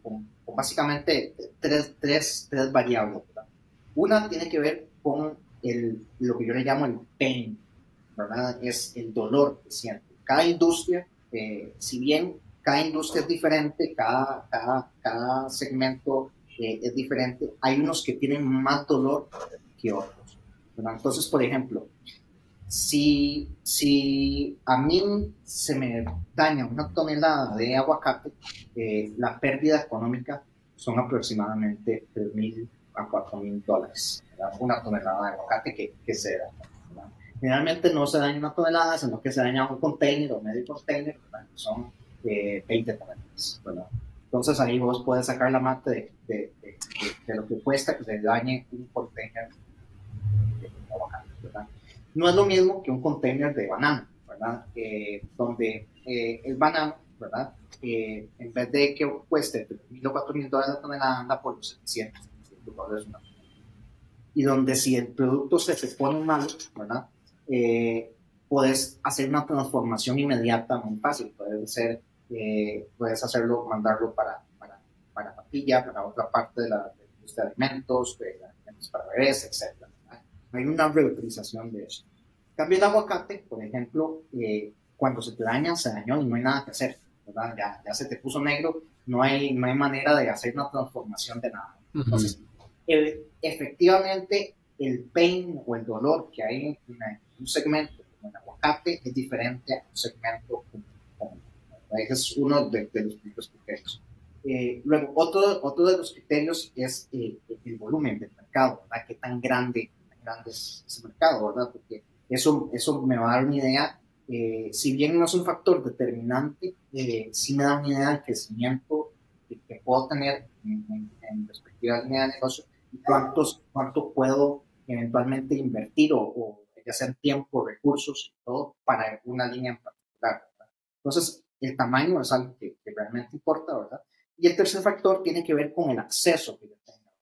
con, con, básicamente tres, tres, tres variables, ¿verdad? Una tiene que ver con el, lo que yo le llamo el pain, ¿verdad? Es el dolor que siente cada industria, eh, si bien cada industria es diferente, cada, cada, cada segmento eh, es diferente, hay unos que tienen más dolor que otros. Entonces, por ejemplo, si, a mí se me daña una tonelada de aguacate, eh, la pérdida económica son aproximadamente 3.000 a 4.000 dólares, una tonelada de aguacate que, que se daña. Generalmente no se daña una tonelada, sino que se daña un container o medio container, son 20 eh, toneladas. Entonces ahí vos puedes sacar la mata de, de, de, lo que cuesta que se dañe un container de aguacate. ¿verdad? No es lo mismo que un container de banano, ¿verdad? Eh, donde eh, el banano, ¿verdad? Eh, en vez de que cueste 3.000 o 4.000 dólares la tonelada, anda por los 700, 700 dólares una Y donde si el producto se te pone mal, ¿verdad? Puedes hacer una transformación inmediata muy fácil. Puedes, hacer, puedes hacerlo, mandarlo para, para, para papilla, para otra parte de la industria de alimentos, de alimentos para bebés, etc hay una reutilización de eso. cambio, el aguacate, por ejemplo, eh, cuando se te daña, se dañó y no hay nada que hacer, ¿verdad? Ya, ya se te puso negro, no hay, no hay manera de hacer una transformación de nada. Entonces, efectivamente, el pain o el dolor que hay en, un segmento como el aguacate es diferente a un segmento como, ese es uno de, los primeros criterios. Eh, luego, otro, otro de los criterios es eh, el volumen del mercado, ¿verdad? Qué tan grande grandes ese mercado, ¿verdad? Porque eso, eso me va a dar una idea, eh, si bien no es un factor determinante, eh, sí me da una idea del crecimiento que, puedo tener en, en, perspectiva de línea de negocio y cuántos, cuánto puedo eventualmente invertir o, ya sea tiempo, recursos y todo para una línea en particular. ¿verdad? Entonces, el tamaño es algo que, que, realmente importa, ¿verdad? Y el tercer factor tiene que ver con el acceso que yo tenga.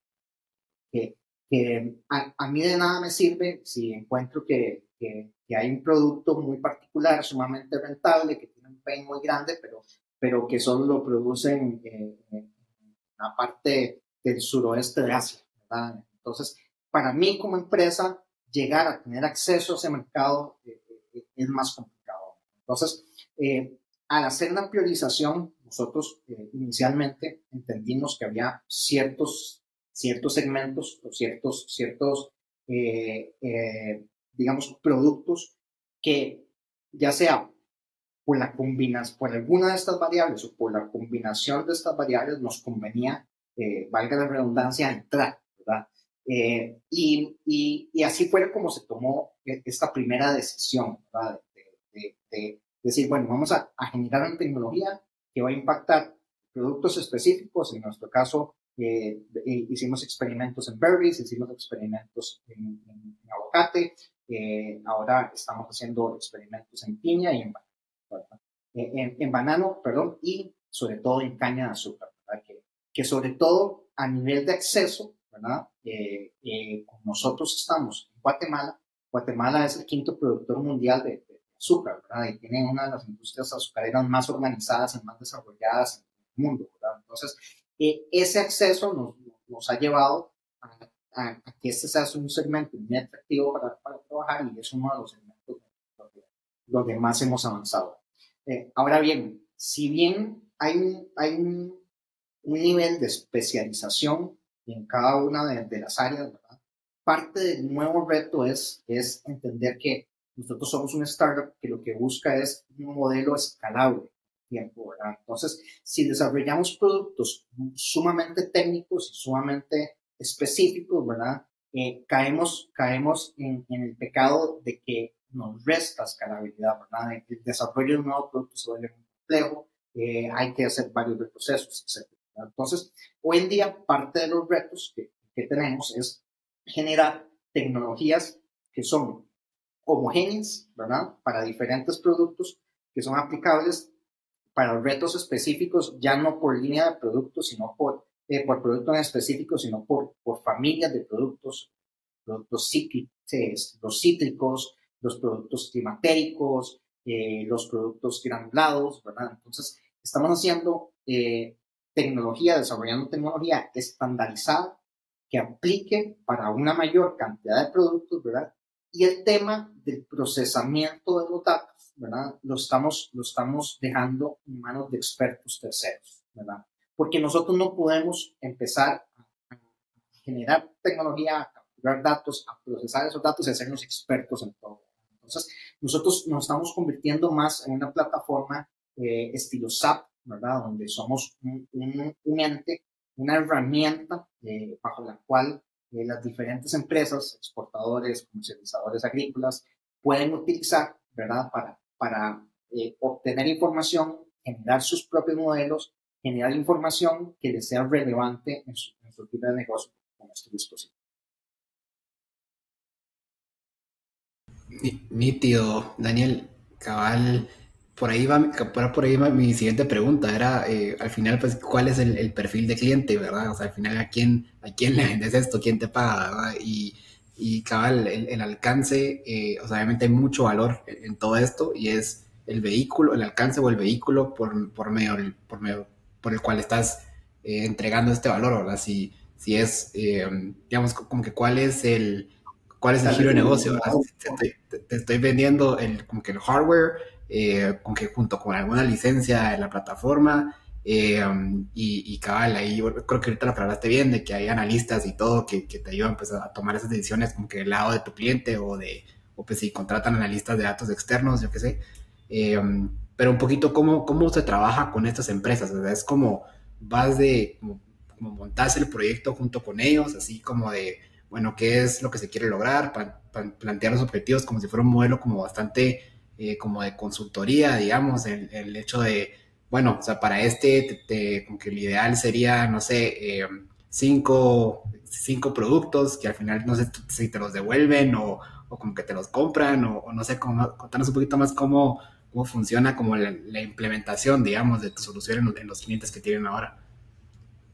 Que que a, mí de nada me sirve si encuentro que, que, hay un producto muy particular, sumamente rentable, que tiene un pain muy grande, pero, pero que solo lo producen en la parte del suroeste de Asia. ¿verdad? Entonces, para mí como empresa, llegar a tener acceso a ese mercado eh, eh, es más complicado. Entonces, eh, al hacer una priorización, nosotros inicialmente entendimos que había ciertos ciertos segmentos o ciertos, ciertos eh, eh, digamos, productos que ya sea por la combinación, por alguna de estas variables o por la combinación de estas variables nos convenía, eh, valga la redundancia, entrar, ¿verdad? Y, y, y, así fue como se tomó esta primera decisión, ¿verdad? De, de, decir, bueno, vamos a, a, generar una tecnología que va a impactar productos específicos, en nuestro caso, eh, hicimos experimentos en berries, hicimos experimentos en, aguacate, eh, ahora estamos haciendo experimentos en piña y en, eh, en, banano, perdón, y sobre todo en caña de azúcar, Que, que, sobre todo a nivel de acceso, ¿verdad? nosotros estamos en Guatemala, Guatemala es el quinto productor mundial de, azúcar, ¿verdad? Y tiene una de las industrias azucareras más organizadas y más desarrolladas en el mundo, ¿verdad? Entonces, ese acceso nos, nos ha llevado a, que este sea un segmento muy atractivo para, para, trabajar y es uno de los segmentos donde, más hemos avanzado. Eh, ahora bien, si bien hay un, hay un, nivel de especialización en cada una de, las áreas, ¿verdad? parte del nuevo reto es, es entender que nosotros somos una startup que lo que busca es un modelo escalable tiempo, ¿verdad? Entonces, si desarrollamos productos sumamente técnicos y sumamente específicos, ¿verdad? Eh, caemos, caemos en, en, el pecado de que nos resta escalabilidad, ¿verdad? El desarrollo de un nuevo producto se vuelve muy complejo, eh, hay que hacer varios procesos, etc. Entonces, hoy en día, parte de los retos que, que tenemos es generar tecnologías que son homogéneas, ¿verdad? Para diferentes productos que son aplicables para retos específicos, ya no por línea de productos, sino por, eh, por producto en específico, sino por, por familias de productos, productos cíclicos, los cítricos, los productos climatéricos, eh, los productos granulados, ¿verdad? Entonces, estamos haciendo eh, tecnología, desarrollando tecnología estandarizada que aplique para una mayor cantidad de productos, ¿verdad? Y el tema del procesamiento de los datos ¿verdad? Lo estamos, lo estamos dejando en manos de expertos terceros, ¿verdad? Porque nosotros no podemos empezar a generar tecnología, capturar datos, a procesar esos datos y hacernos expertos en todo. Entonces, nosotros nos estamos convirtiendo más en una plataforma eh, estilo SAP, Donde somos un, ente, una herramienta eh, bajo la cual eh, las diferentes empresas, exportadores, comercializadores agrícolas, pueden utilizar, ¿verdad? Para, para obtener información, generar sus propios modelos, generar información que les sea relevante en su, en tipo de negocio con este dispositivo. Nítido, Daniel, cabal, por ahí va, por ahí mi siguiente pregunta, era eh, al final, pues, ¿cuál es el, perfil de cliente, verdad? O sea, al final, ¿a quién, a quién le vendes esto? ¿Quién te paga, verdad? Y, y cabal, el, alcance, eh, o sea, obviamente hay mucho valor en, todo esto y es el vehículo, el alcance o el vehículo por, por, medio, por, medio, por el cual estás eh, entregando este valor, ¿verdad? Si, si es, digamos, como que cuál es el cuál es el giro de negocio. Te, estoy vendiendo el, como que el hardware eh, con que junto con alguna licencia en la plataforma eh, y, y, cabal, ahí creo que ahorita lo hablaste bien de que hay analistas y todo que, que te ayudan pues, a tomar esas decisiones como que del lado de tu cliente o de, o pues si contratan analistas de datos externos, yo qué sé. Eh, pero un poquito cómo, cómo se trabaja con estas empresas, o sea, es como vas de, como, como el proyecto junto con ellos, así como de, bueno, qué es lo que se quiere lograr, plantear los objetivos como si fuera un modelo como bastante eh, como de consultoría, digamos, el, el, hecho de, bueno, o sea, para este, te, como que el ideal sería, no sé, eh, cinco, cinco, productos que al final no sé si te los devuelven o, o como que te los compran o, no sé, cómo, contanos un poquito más cómo, cómo funciona como la, implementación, digamos, de tu solución en, en los clientes que tienen ahora.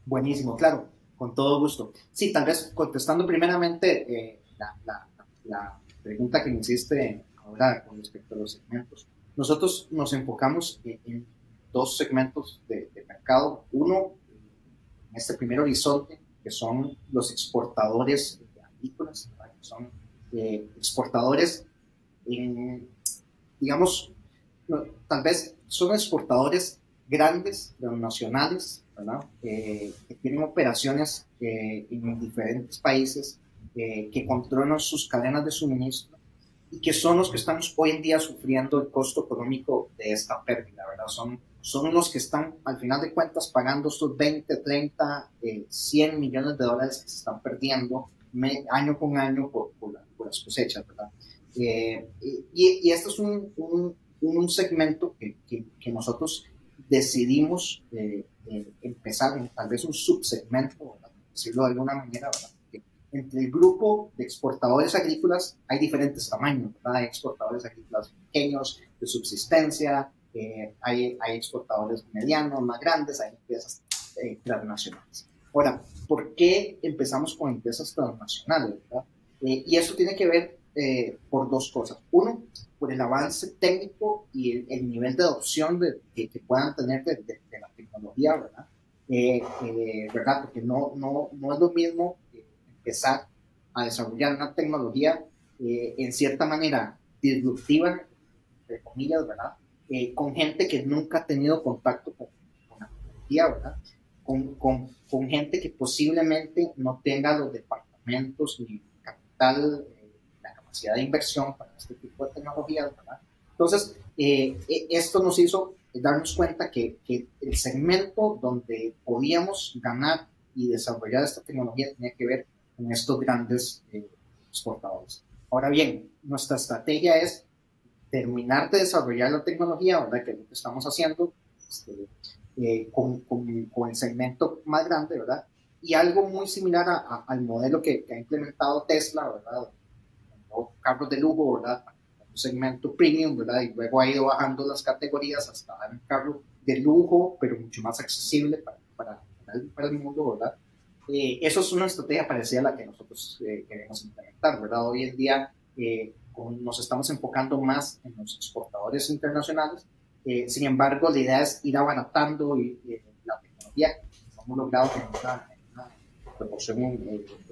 Buenísimo, claro. Con todo gusto. Sí, tal vez contestando primeramente eh, la, la, pregunta que me hiciste ahora con respecto a los segmentos. Nosotros nos enfocamos en, dos segmentos de, mercado. Uno, en este primer horizonte, que son los exportadores agrícolas, que son eh, exportadores, en, digamos, tal vez son exportadores grandes, nacionales, que tienen operaciones eh, en diferentes países, eh, que controlan sus cadenas de suministro y que son los que estamos hoy en día sufriendo el costo económico de esta pérdida, ¿verdad? Son, son los que están, al final de cuentas, pagando estos 20, 30, 100 millones de dólares que se están perdiendo año con año por, por, las cosechas, ¿verdad? Eh, y, y, este es un, un, un segmento que, que, que, nosotros decidimos eh, eh, empezar tal vez un subsegmento, decirlo de alguna manera, entre el grupo de exportadores agrícolas hay diferentes tamaños, Hay exportadores agrícolas pequeños, de subsistencia, eh, hay, hay, exportadores medianos, más grandes, hay empresas eh, transnacionales. Ahora, ¿por qué empezamos con empresas transnacionales? y eso tiene que ver por dos cosas. Uno, por el avance técnico y el, nivel de adopción de, que, puedan tener de, la tecnología, ¿verdad? Eh, eh, ¿verdad? Porque no, no, no es lo mismo empezar a desarrollar una tecnología eh, en cierta manera disruptiva, entre comillas, ¿verdad? con gente que nunca ha tenido contacto con, la tecnología, ¿verdad? Con, con, con, gente que posiblemente no tenga los departamentos ni capital de inversión para este tipo de tecnologías, ¿verdad? Entonces, eh, e, esto nos hizo darnos cuenta que, que, el segmento donde podíamos ganar y desarrollar esta tecnología tenía que ver con estos grandes eh, exportadores. Ahora bien, nuestra estrategia es terminar de desarrollar la tecnología, ¿verdad? Que es lo que estamos haciendo este, eh, con, con, con, el segmento más grande, ¿verdad? Y algo muy similar a, al modelo que, que, ha implementado Tesla, ¿verdad? carros de lujo, ¿verdad? Un segmento premium, ¿verdad? Y luego ha ido bajando las categorías hasta dar un carro de lujo, pero mucho más accesible para, para, para, el, mundo, ¿verdad? Eh, eso es una estrategia parecida a la que nosotros eh, queremos implementar, ¿verdad? Hoy en día eh, nos estamos enfocando más en los exportadores internacionales, sin embargo, la idea es ir abaratando y, la tecnología. Hemos logrado tener una, una proporción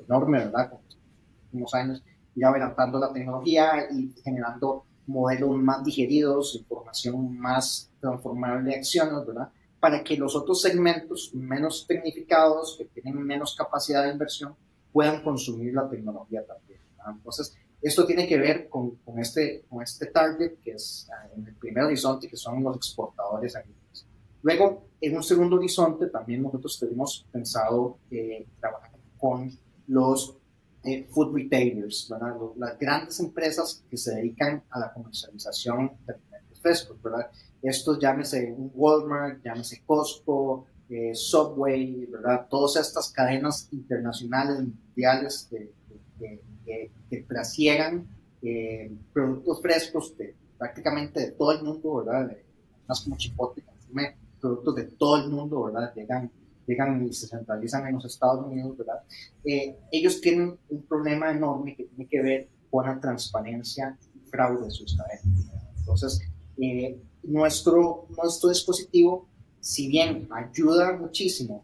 enorme, ¿verdad? Con los últimos años ir adelantando la tecnología y generando modelos más digeridos, información más transformable de acciones, ¿verdad? Para que los otros segmentos menos tecnificados, que tienen menos capacidad de inversión, puedan consumir la tecnología también. Entonces, esto tiene que ver con, con, este, con este target que es ah, en el primer horizonte, que son los exportadores agrícolas. Luego, en un segundo horizonte, también nosotros tenemos pensado eh, trabajar con los eh, food retailers, ¿verdad? las grandes empresas que se dedican a la comercialización de alimentos frescos. ¿verdad? Estos llámese Walmart, llámese Costco, eh, Subway, ¿verdad? todas estas cadenas internacionales, mundiales de, que trasiegan eh, productos frescos de prácticamente de todo el mundo, ¿verdad? Más como chipotle, productos de todo el mundo, ¿verdad? Llegan, llegan y se centralizan en los Estados Unidos, ¿verdad? Eh, ellos tienen un problema enorme que tiene que ver con la transparencia y fraude de sus cadenas. Entonces, eh, nuestro, nuestro dispositivo, si bien ayuda muchísimo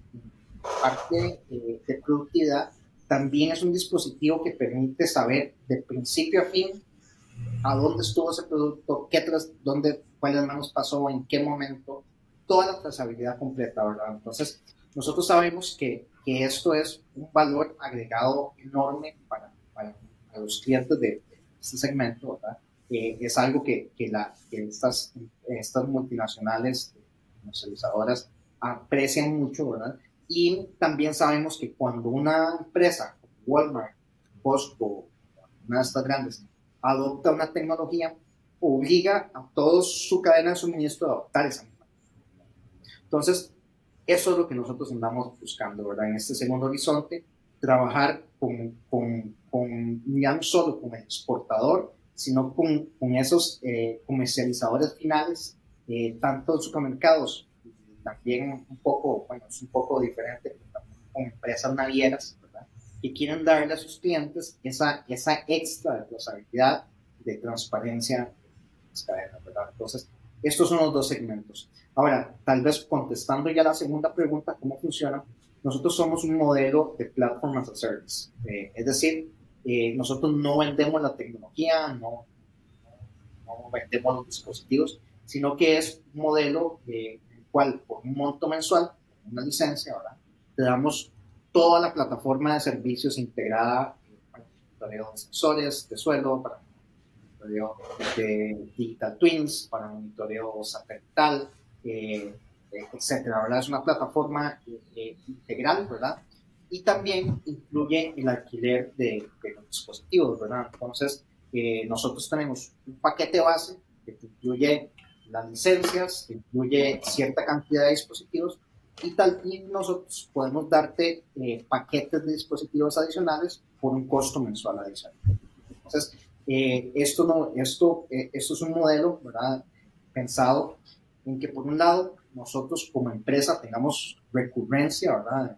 parte de productividad, también es un dispositivo que permite saber de principio a fin a dónde estuvo ese producto, qué tras, dónde, cuáles manos pasó, en qué momento, toda la trazabilidad completa, ¿verdad? Entonces, nosotros sabemos que, que esto es un valor agregado enorme para, para, los clientes de, este segmento, ¿verdad? Eh, es algo que, que, la, que estas, estas multinacionales comercializadoras aprecian mucho, ¿verdad? Y también sabemos que cuando una empresa, Walmart, Costco, una de estas grandes, adopta una tecnología, obliga a toda su cadena de suministro a adoptar esa misma. Entonces, eso es lo que nosotros andamos buscando, ¿verdad? En este segundo horizonte, trabajar con, con, con ya no solo con exportador, sino con, con esos eh, comercializadores finales, eh, tanto supermercados también un poco, bueno, es un poco diferente con empresas navieras, ¿verdad? Que quieren darle a sus clientes esa, esa extra de trazabilidad, de transparencia cadenas, ¿verdad? Entonces, estos son los dos segmentos. Ahora, tal vez contestando ya la segunda pregunta, ¿cómo funciona? Nosotros somos un modelo de Platform as a Service, eh, es decir, eh, nosotros no vendemos la tecnología, no, no, vendemos los dispositivos, sino que es un modelo de cual por un monto mensual, una licencia, ¿verdad? Te damos toda la plataforma de servicios integrada para monitoreo de sensores de suelo, para monitoreo de digital twins, para monitoreo satelital, eh, etcétera, ¿verdad? Es una plataforma eh, integral, ¿verdad? Y también incluye el alquiler de, los dispositivos, ¿verdad? Entonces, eh, nosotros tenemos un paquete base que incluye las licencias, incluye cierta cantidad de dispositivos y y nosotros podemos darte eh, paquetes de dispositivos adicionales por un costo mensual adicional. Entonces, eh, esto, no, esto, eh, esto es un modelo ¿verdad? pensado en que por un lado nosotros como empresa tengamos recurrencia, ¿verdad?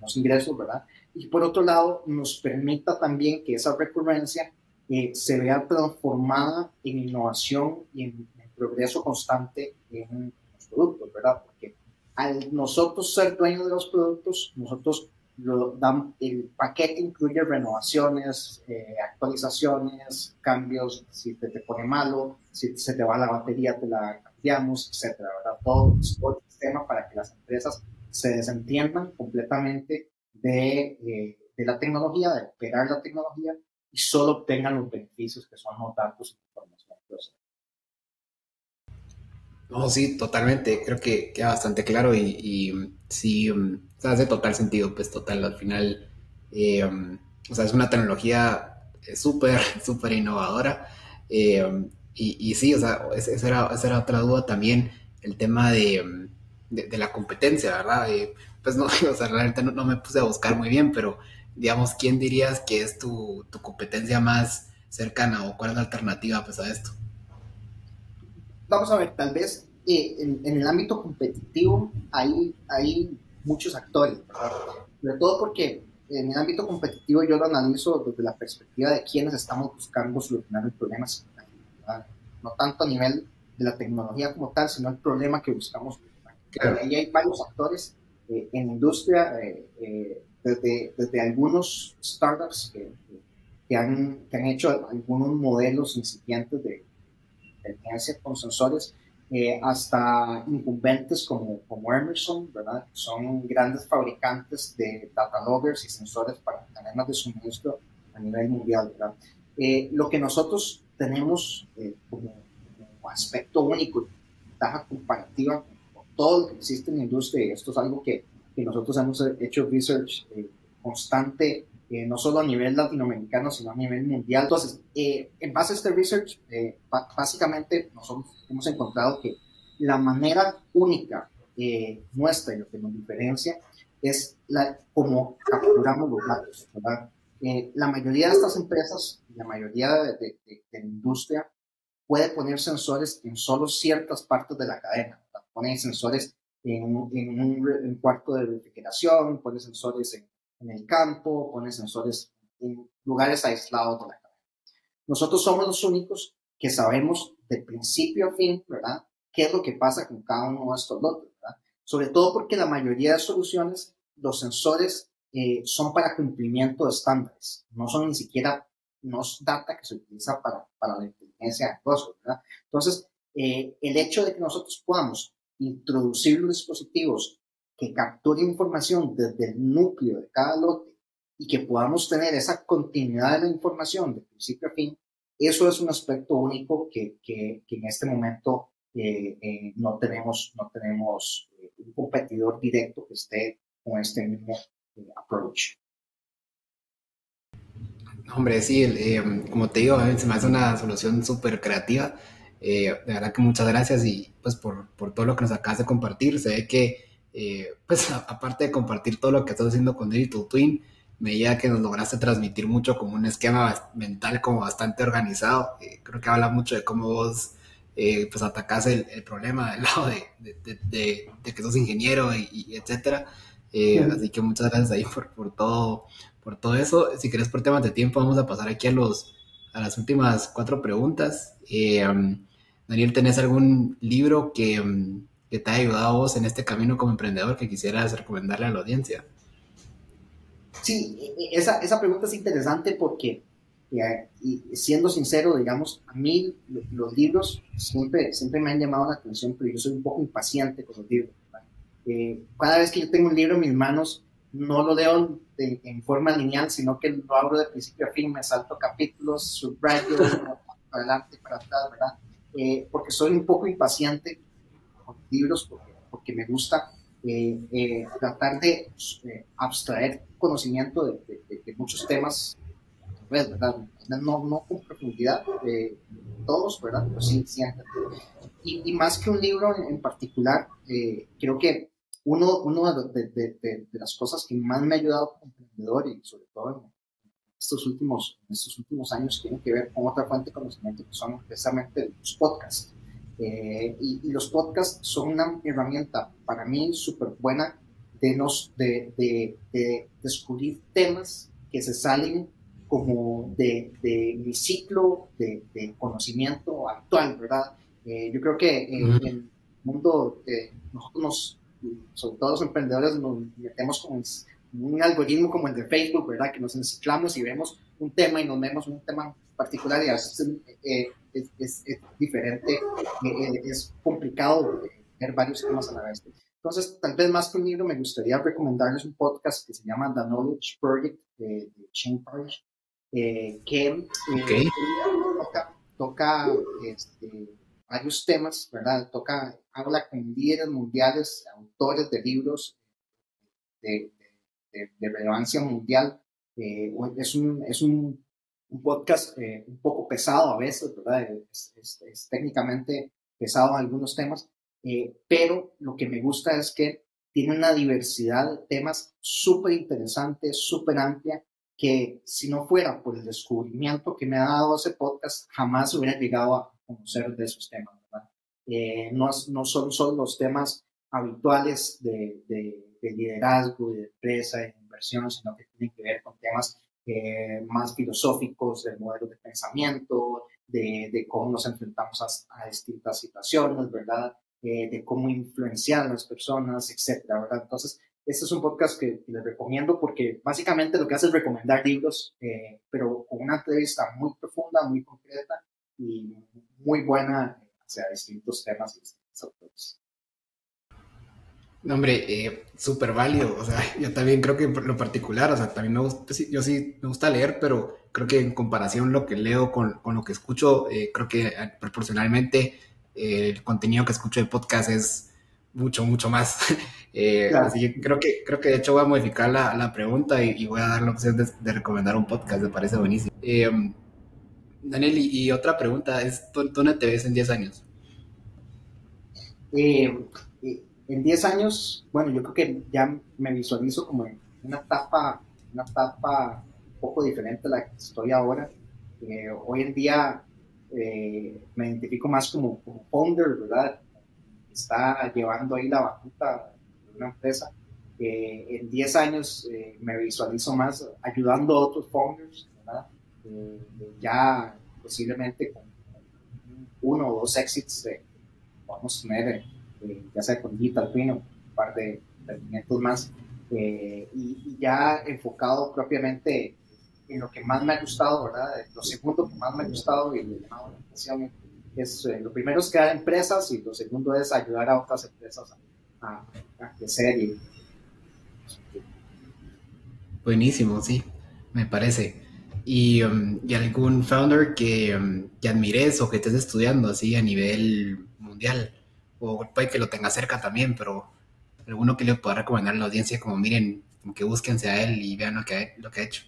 Los ingresos, ¿verdad? Y por otro lado nos permita también que esa recurrencia eh, se vea transformada en innovación y en, progreso constante en los productos, ¿verdad? Porque al nosotros ser dueños de los productos, nosotros lo dan, el paquete incluye renovaciones, eh, actualizaciones, cambios, si te, te, pone malo, si se te va la batería, te la cambiamos, etcétera, ¿verdad? Todo, todo el sistema para que las empresas se desentiendan completamente de, eh, de la tecnología, de operar la tecnología y solo obtengan los beneficios que son los datos y información. No, sí, totalmente. Creo que queda bastante claro y, y sí, um, hace total sentido, pues total. Al final, eh, um, o sea, es una tecnología eh, súper, súper innovadora. Eh, um, y, y, sí, o sea, esa era, esa era, otra duda también, el tema de, de, la competencia, ¿verdad? pues no, o sea, realmente no, me puse a buscar muy bien, pero digamos, ¿quién dirías que es tu, tu competencia más cercana o cuál es la alternativa pues, a esto? Vamos a ver, tal vez eh, en, en, el ámbito competitivo hay, hay muchos actores, sobre todo porque en el ámbito competitivo yo lo analizo desde la perspectiva de quienes estamos buscando solucionar el problema, no tanto a nivel de la tecnología como tal, sino el problema que buscamos. Claro. Ahí hay varios actores eh, en industria, eh, eh desde, desde algunos startups que, que, han, que han hecho algunos modelos incipientes de inteligencia con sensores, eh, hasta incumbentes como, como Emerson, ¿verdad? Son grandes fabricantes de data loggers y sensores para cadenas de suministro a nivel mundial, ¿verdad? Eh, lo que nosotros tenemos eh, como, aspecto único ventaja comparativa con todo lo que existe en la industria, y esto es algo que, que nosotros hemos hecho research constante eh, no solo a nivel latinoamericano, sino a nivel mundial. Entonces, eh, en base a este research, eh, básicamente nosotros hemos encontrado que la manera única nuestra y lo que nos diferencia es la, cómo capturamos los datos. la mayoría de estas empresas, la mayoría de, la industria, puede poner sensores en solo ciertas partes de la cadena. Pone sensores en, en un, cuarto de refrigeración, pone sensores en en el campo, pone sensores en lugares aislados de la cadena. Nosotros somos los únicos que sabemos de principio a fin, ¿verdad? ¿Qué es lo que pasa con cada uno de estos lotes, ¿verdad? Sobre todo porque la mayoría de soluciones, los sensores eh, son para cumplimiento de estándares, no son ni siquiera nos data que se utiliza para, para la inteligencia de negocios, ¿verdad? Entonces, eh, el hecho de que nosotros podamos introducir los dispositivos que capture información desde el núcleo de cada lote y que podamos tener esa continuidad de la información de principio a fin, eso es un aspecto único que, que, en este momento eh, eh, no tenemos, no tenemos eh, un competidor directo que esté con este mismo approach. Hombre, sí, como te digo, se me hace una solución súper creativa. de verdad que muchas gracias y pues por, por todo lo que nos acabas de compartir. Se ve que eh, pues aparte de compartir todo lo que estás haciendo con Digital Twin, me veía que nos lograste transmitir mucho como un esquema mental como bastante organizado. Eh, creo que habla mucho de cómo vos eh, pues atacás el, problema del lado de, de, que sos ingeniero y, etcétera. Así que muchas gracias ahí por, por, todo, por todo eso. Si querés por temas de tiempo, vamos a pasar aquí a, los, a las últimas cuatro preguntas. Um, Daniel, ¿tenés algún libro que, um, que te ha ayudado a vos en este camino como emprendedor que quisieras recomendarle a la audiencia? Sí, e, e, esa, esa pregunta es interesante porque, eh, y siendo sincero, digamos, a mí los libros siempre, siempre me han llamado la atención, pero yo soy un poco impaciente con los libros. Eh, cada vez que yo tengo un libro en mis manos, no lo leo en forma lineal, sino que lo abro de principio a fin, me salto capítulos, subrayo, para adelante, para atrás, ¿verdad? Eh, porque soy un poco impaciente libros porque, porque me gusta eh, eh, tratar de eh, abstraer conocimiento de, de, muchos temas, pues, ¿verdad? No, no con profundidad, todos, ¿verdad? Pero sí, sí y, y, más que un libro en, particular, creo que uno, uno de, de, las cosas que más me ha ayudado como emprendedor y sobre todo en estos últimos, en estos últimos años tiene que ver con otra fuente de conocimiento que son precisamente los podcasts. Eh, y, los podcasts son una herramienta para mí súper buena de, nos, de, de, descubrir temas que se salen como de, de mi ciclo de, conocimiento actual, ¿verdad? Eh, yo creo que en, el mundo, eh, nosotros nos, sobre todo los emprendedores, nos metemos con un algoritmo como el de Facebook, ¿verdad? Que nos enciclamos y vemos un tema y nos vemos un tema particular y a veces es, es, diferente, eh, es complicado ver varios temas a la vez. Entonces, tal vez más que un libro, me gustaría recomendarles un podcast que se llama The Knowledge Project de, de Shane Parrish, eh, que eh, toca, toca este, varios temas, ¿verdad? Toca, habla con líderes mundiales, autores de libros de, relevancia mundial. es, un, es un podcast eh, un poco pesado a veces, ¿verdad? Es, técnicamente pesado en algunos temas, eh, pero lo que me gusta es que tiene una diversidad de temas súper interesante, súper amplia, que si no fuera por el descubrimiento que me ha dado ese podcast, jamás hubiera llegado a conocer de esos temas, ¿verdad? Eh, no, no son solo los temas habituales de, de, de liderazgo, de empresa, de inversión, sino que tienen que ver con temas eh, más filosóficos del modelo de pensamiento, de, de cómo nos enfrentamos a, distintas situaciones, ¿verdad? Eh, de cómo influenciar a las personas, etcétera, ¿verdad? Entonces, este es un podcast que, les recomiendo porque básicamente lo que hace es recomendar libros, eh, pero con una entrevista muy profunda, muy concreta y muy buena hacia distintos temas y distintos autores. No, hombre, eh, súper válido. O sea, yo también creo que por lo particular, o sea, también me gusta, yo sí me gusta leer, pero creo que en comparación lo que leo con, con lo que escucho, eh, creo que eh, proporcionalmente eh, el contenido que escucho de podcast es mucho, mucho más. Claro. Así que creo que, creo que de hecho voy a modificar la, la pregunta y, y, voy a dar la opción de, de, recomendar un podcast, me parece buenísimo. Daniel, y, otra pregunta es, ¿tú, ¿dónde te ves en 10 años? Eh, en 10 años, bueno, yo creo que ya me visualizo como en una etapa, una etapa un poco diferente a la que estoy ahora. Eh, hoy en día eh, me identifico más como, como founder, ¿verdad? Está llevando ahí la batuta de una empresa. Eh, en 10 años eh, me visualizo más ayudando a otros founders, ¿verdad? Eh, ya posiblemente con uno o dos exits vamos a tener eh, ya sea con Digital Twin o un par de emprendimientos más, eh, y, y, ya enfocado propiamente en lo que más me ha gustado, ¿verdad? Lo segundo que más me ha gustado y llamado la atención es, eh, lo primero es crear empresas y lo segundo es ayudar a otras empresas a, a, a crecer. Y, Buenísimo, sí, me parece. Y, um, algún founder que, um, que admires o que estés estudiando así a nivel mundial o puede que lo tenga cerca también, pero alguno que le pueda recomendar a la audiencia, como miren, que búsquense a él y vean lo que ha, lo que ha hecho.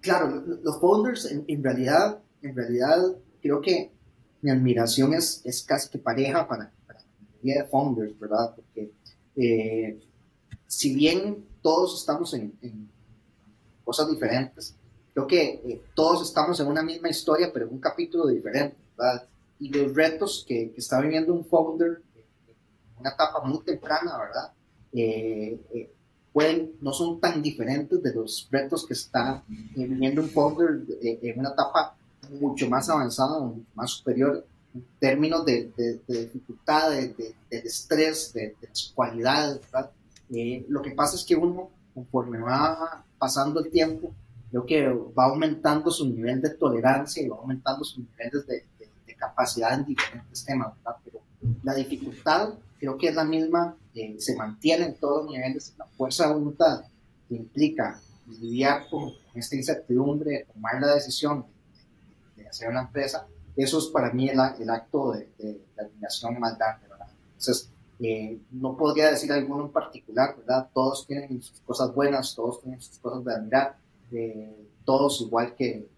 Claro, los founders en, realidad, en realidad creo que mi admiración es, es casi que pareja para, para la de founders, ¿verdad? Porque eh, si bien todos estamos en, cosas diferentes, creo que eh, todos estamos en una misma historia, pero en un capítulo diferente, ¿verdad? y los retos que, que, está viviendo un founder en una etapa muy temprana, ¿verdad? Eh, eh, pueden, no son tan diferentes de los retos que está viviendo un founder en una etapa mucho más avanzada, más superior en términos de, de, de dificultad, de, de, estrés, de, cualidades, ¿verdad? Eh, lo que pasa es que uno, conforme va pasando el tiempo, creo que va aumentando su nivel de tolerancia y va aumentando sus niveles de, capacidad en diferentes temas, ¿verdad? Pero la dificultad creo que es la misma, eh, se mantiene en todos los niveles, la fuerza de voluntad que implica lidiar con esta incertidumbre, tomar la decisión de, de hacer una empresa, eso es para mí el, el acto de, de, de, admiración más grande, ¿verdad? Entonces, eh, no podría decir alguno en particular, ¿verdad? Todos tienen sus cosas buenas, todos tienen sus cosas de admirar, eh, todos igual que,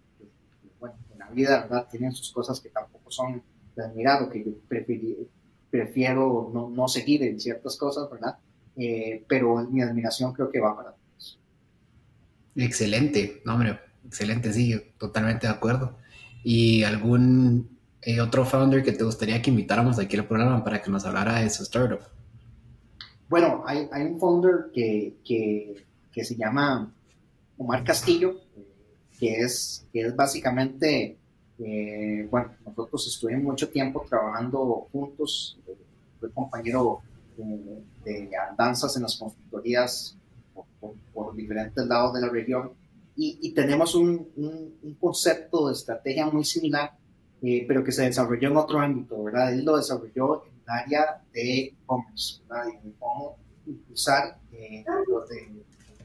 vida, ¿verdad? Tienen sus cosas que tampoco son de admirar o que yo prefiero, prefiero no, no, seguir en ciertas cosas, ¿verdad? Eh, pero mi admiración creo que va para todos. Excelente, no, hombre, excelente, sí, totalmente de acuerdo. ¿Y algún eh, otro founder que te gustaría que invitáramos aquí al programa para que nos hablara de su startup? Bueno, hay, hay un founder que, que, que se llama Omar Castillo, que es, que es básicamente, eh, bueno, nosotros estuvimos mucho tiempo trabajando juntos, fue compañero eh, de andanzas en las consultorías por, por, por, diferentes lados de la región y, y tenemos un, un, un, concepto de estrategia muy similar, eh, pero que se desarrolló en otro ámbito, ¿verdad? Él lo desarrolló en el área de e-commerce, ¿verdad? Y cómo impulsar eh, los, de,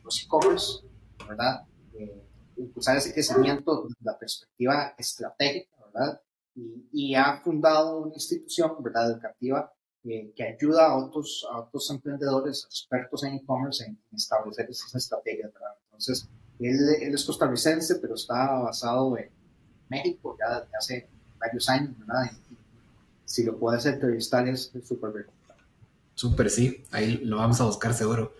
los e-commerce, ¿verdad? Eh, impulsar ese crecimiento desde la perspectiva estratégica, ¿verdad? Y, y ha fundado una institución, ¿verdad?, educativa eh, que ayuda a otros, a otros emprendedores, expertos en e-commerce, en, en, establecer esas estrategias, ¿verdad? Entonces, él, él, es costarricense, pero está basado en México ya desde hace varios años, ¿verdad? Y, si lo puedes entrevistar es súper recomendable. Súper, sí, ahí lo vamos a buscar seguro.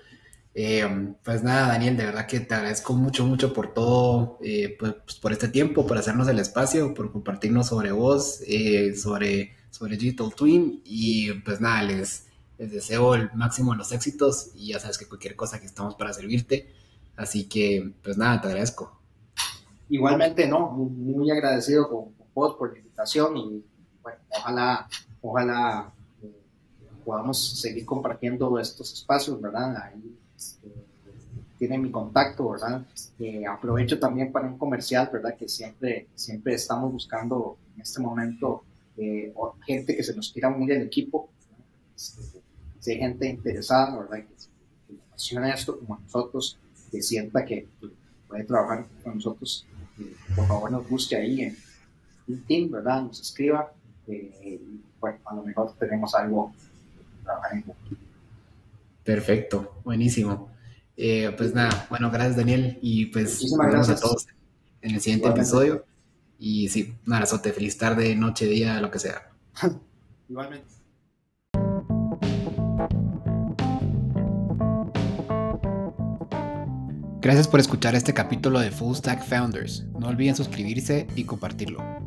Eh, pues nada, Daniel, de verdad que te agradezco mucho, mucho por todo, eh, pues, por este tiempo, por hacernos el espacio, por compartirnos sobre vos, eh, sobre, sobre Digital Twin y pues nada, les, deseo el máximo de los éxitos y ya sabes que cualquier cosa que estamos para servirte, así que pues nada, te agradezco. Igualmente, no, muy, agradecido con, con, vos por la invitación y bueno, ojalá, ojalá podamos seguir compartiendo estos espacios, ¿verdad? Ahí tiene mi contacto, ¿verdad? Eh, aprovecho también para un comercial, ¿verdad? Que siempre, siempre estamos buscando en este momento eh, gente que se nos quiera unir al equipo, si hay gente interesada, ¿verdad? Que, que apasiona esto como nosotros, que sienta que puede trabajar con nosotros, eh, por favor nos busque ahí en LinkedIn, ¿verdad? Nos escriba. Eh, bueno, a lo mejor tenemos algo que trabajar en Perfecto, buenísimo. Eh, pues nada, bueno, gracias Daniel y pues nos vemos a todos en el siguiente Igualmente. episodio. Y sí, un abrazote, feliz tarde, noche, día, lo que sea. Igualmente. Gracias por escuchar este capítulo de Full Stack Founders. No olviden suscribirse y compartirlo.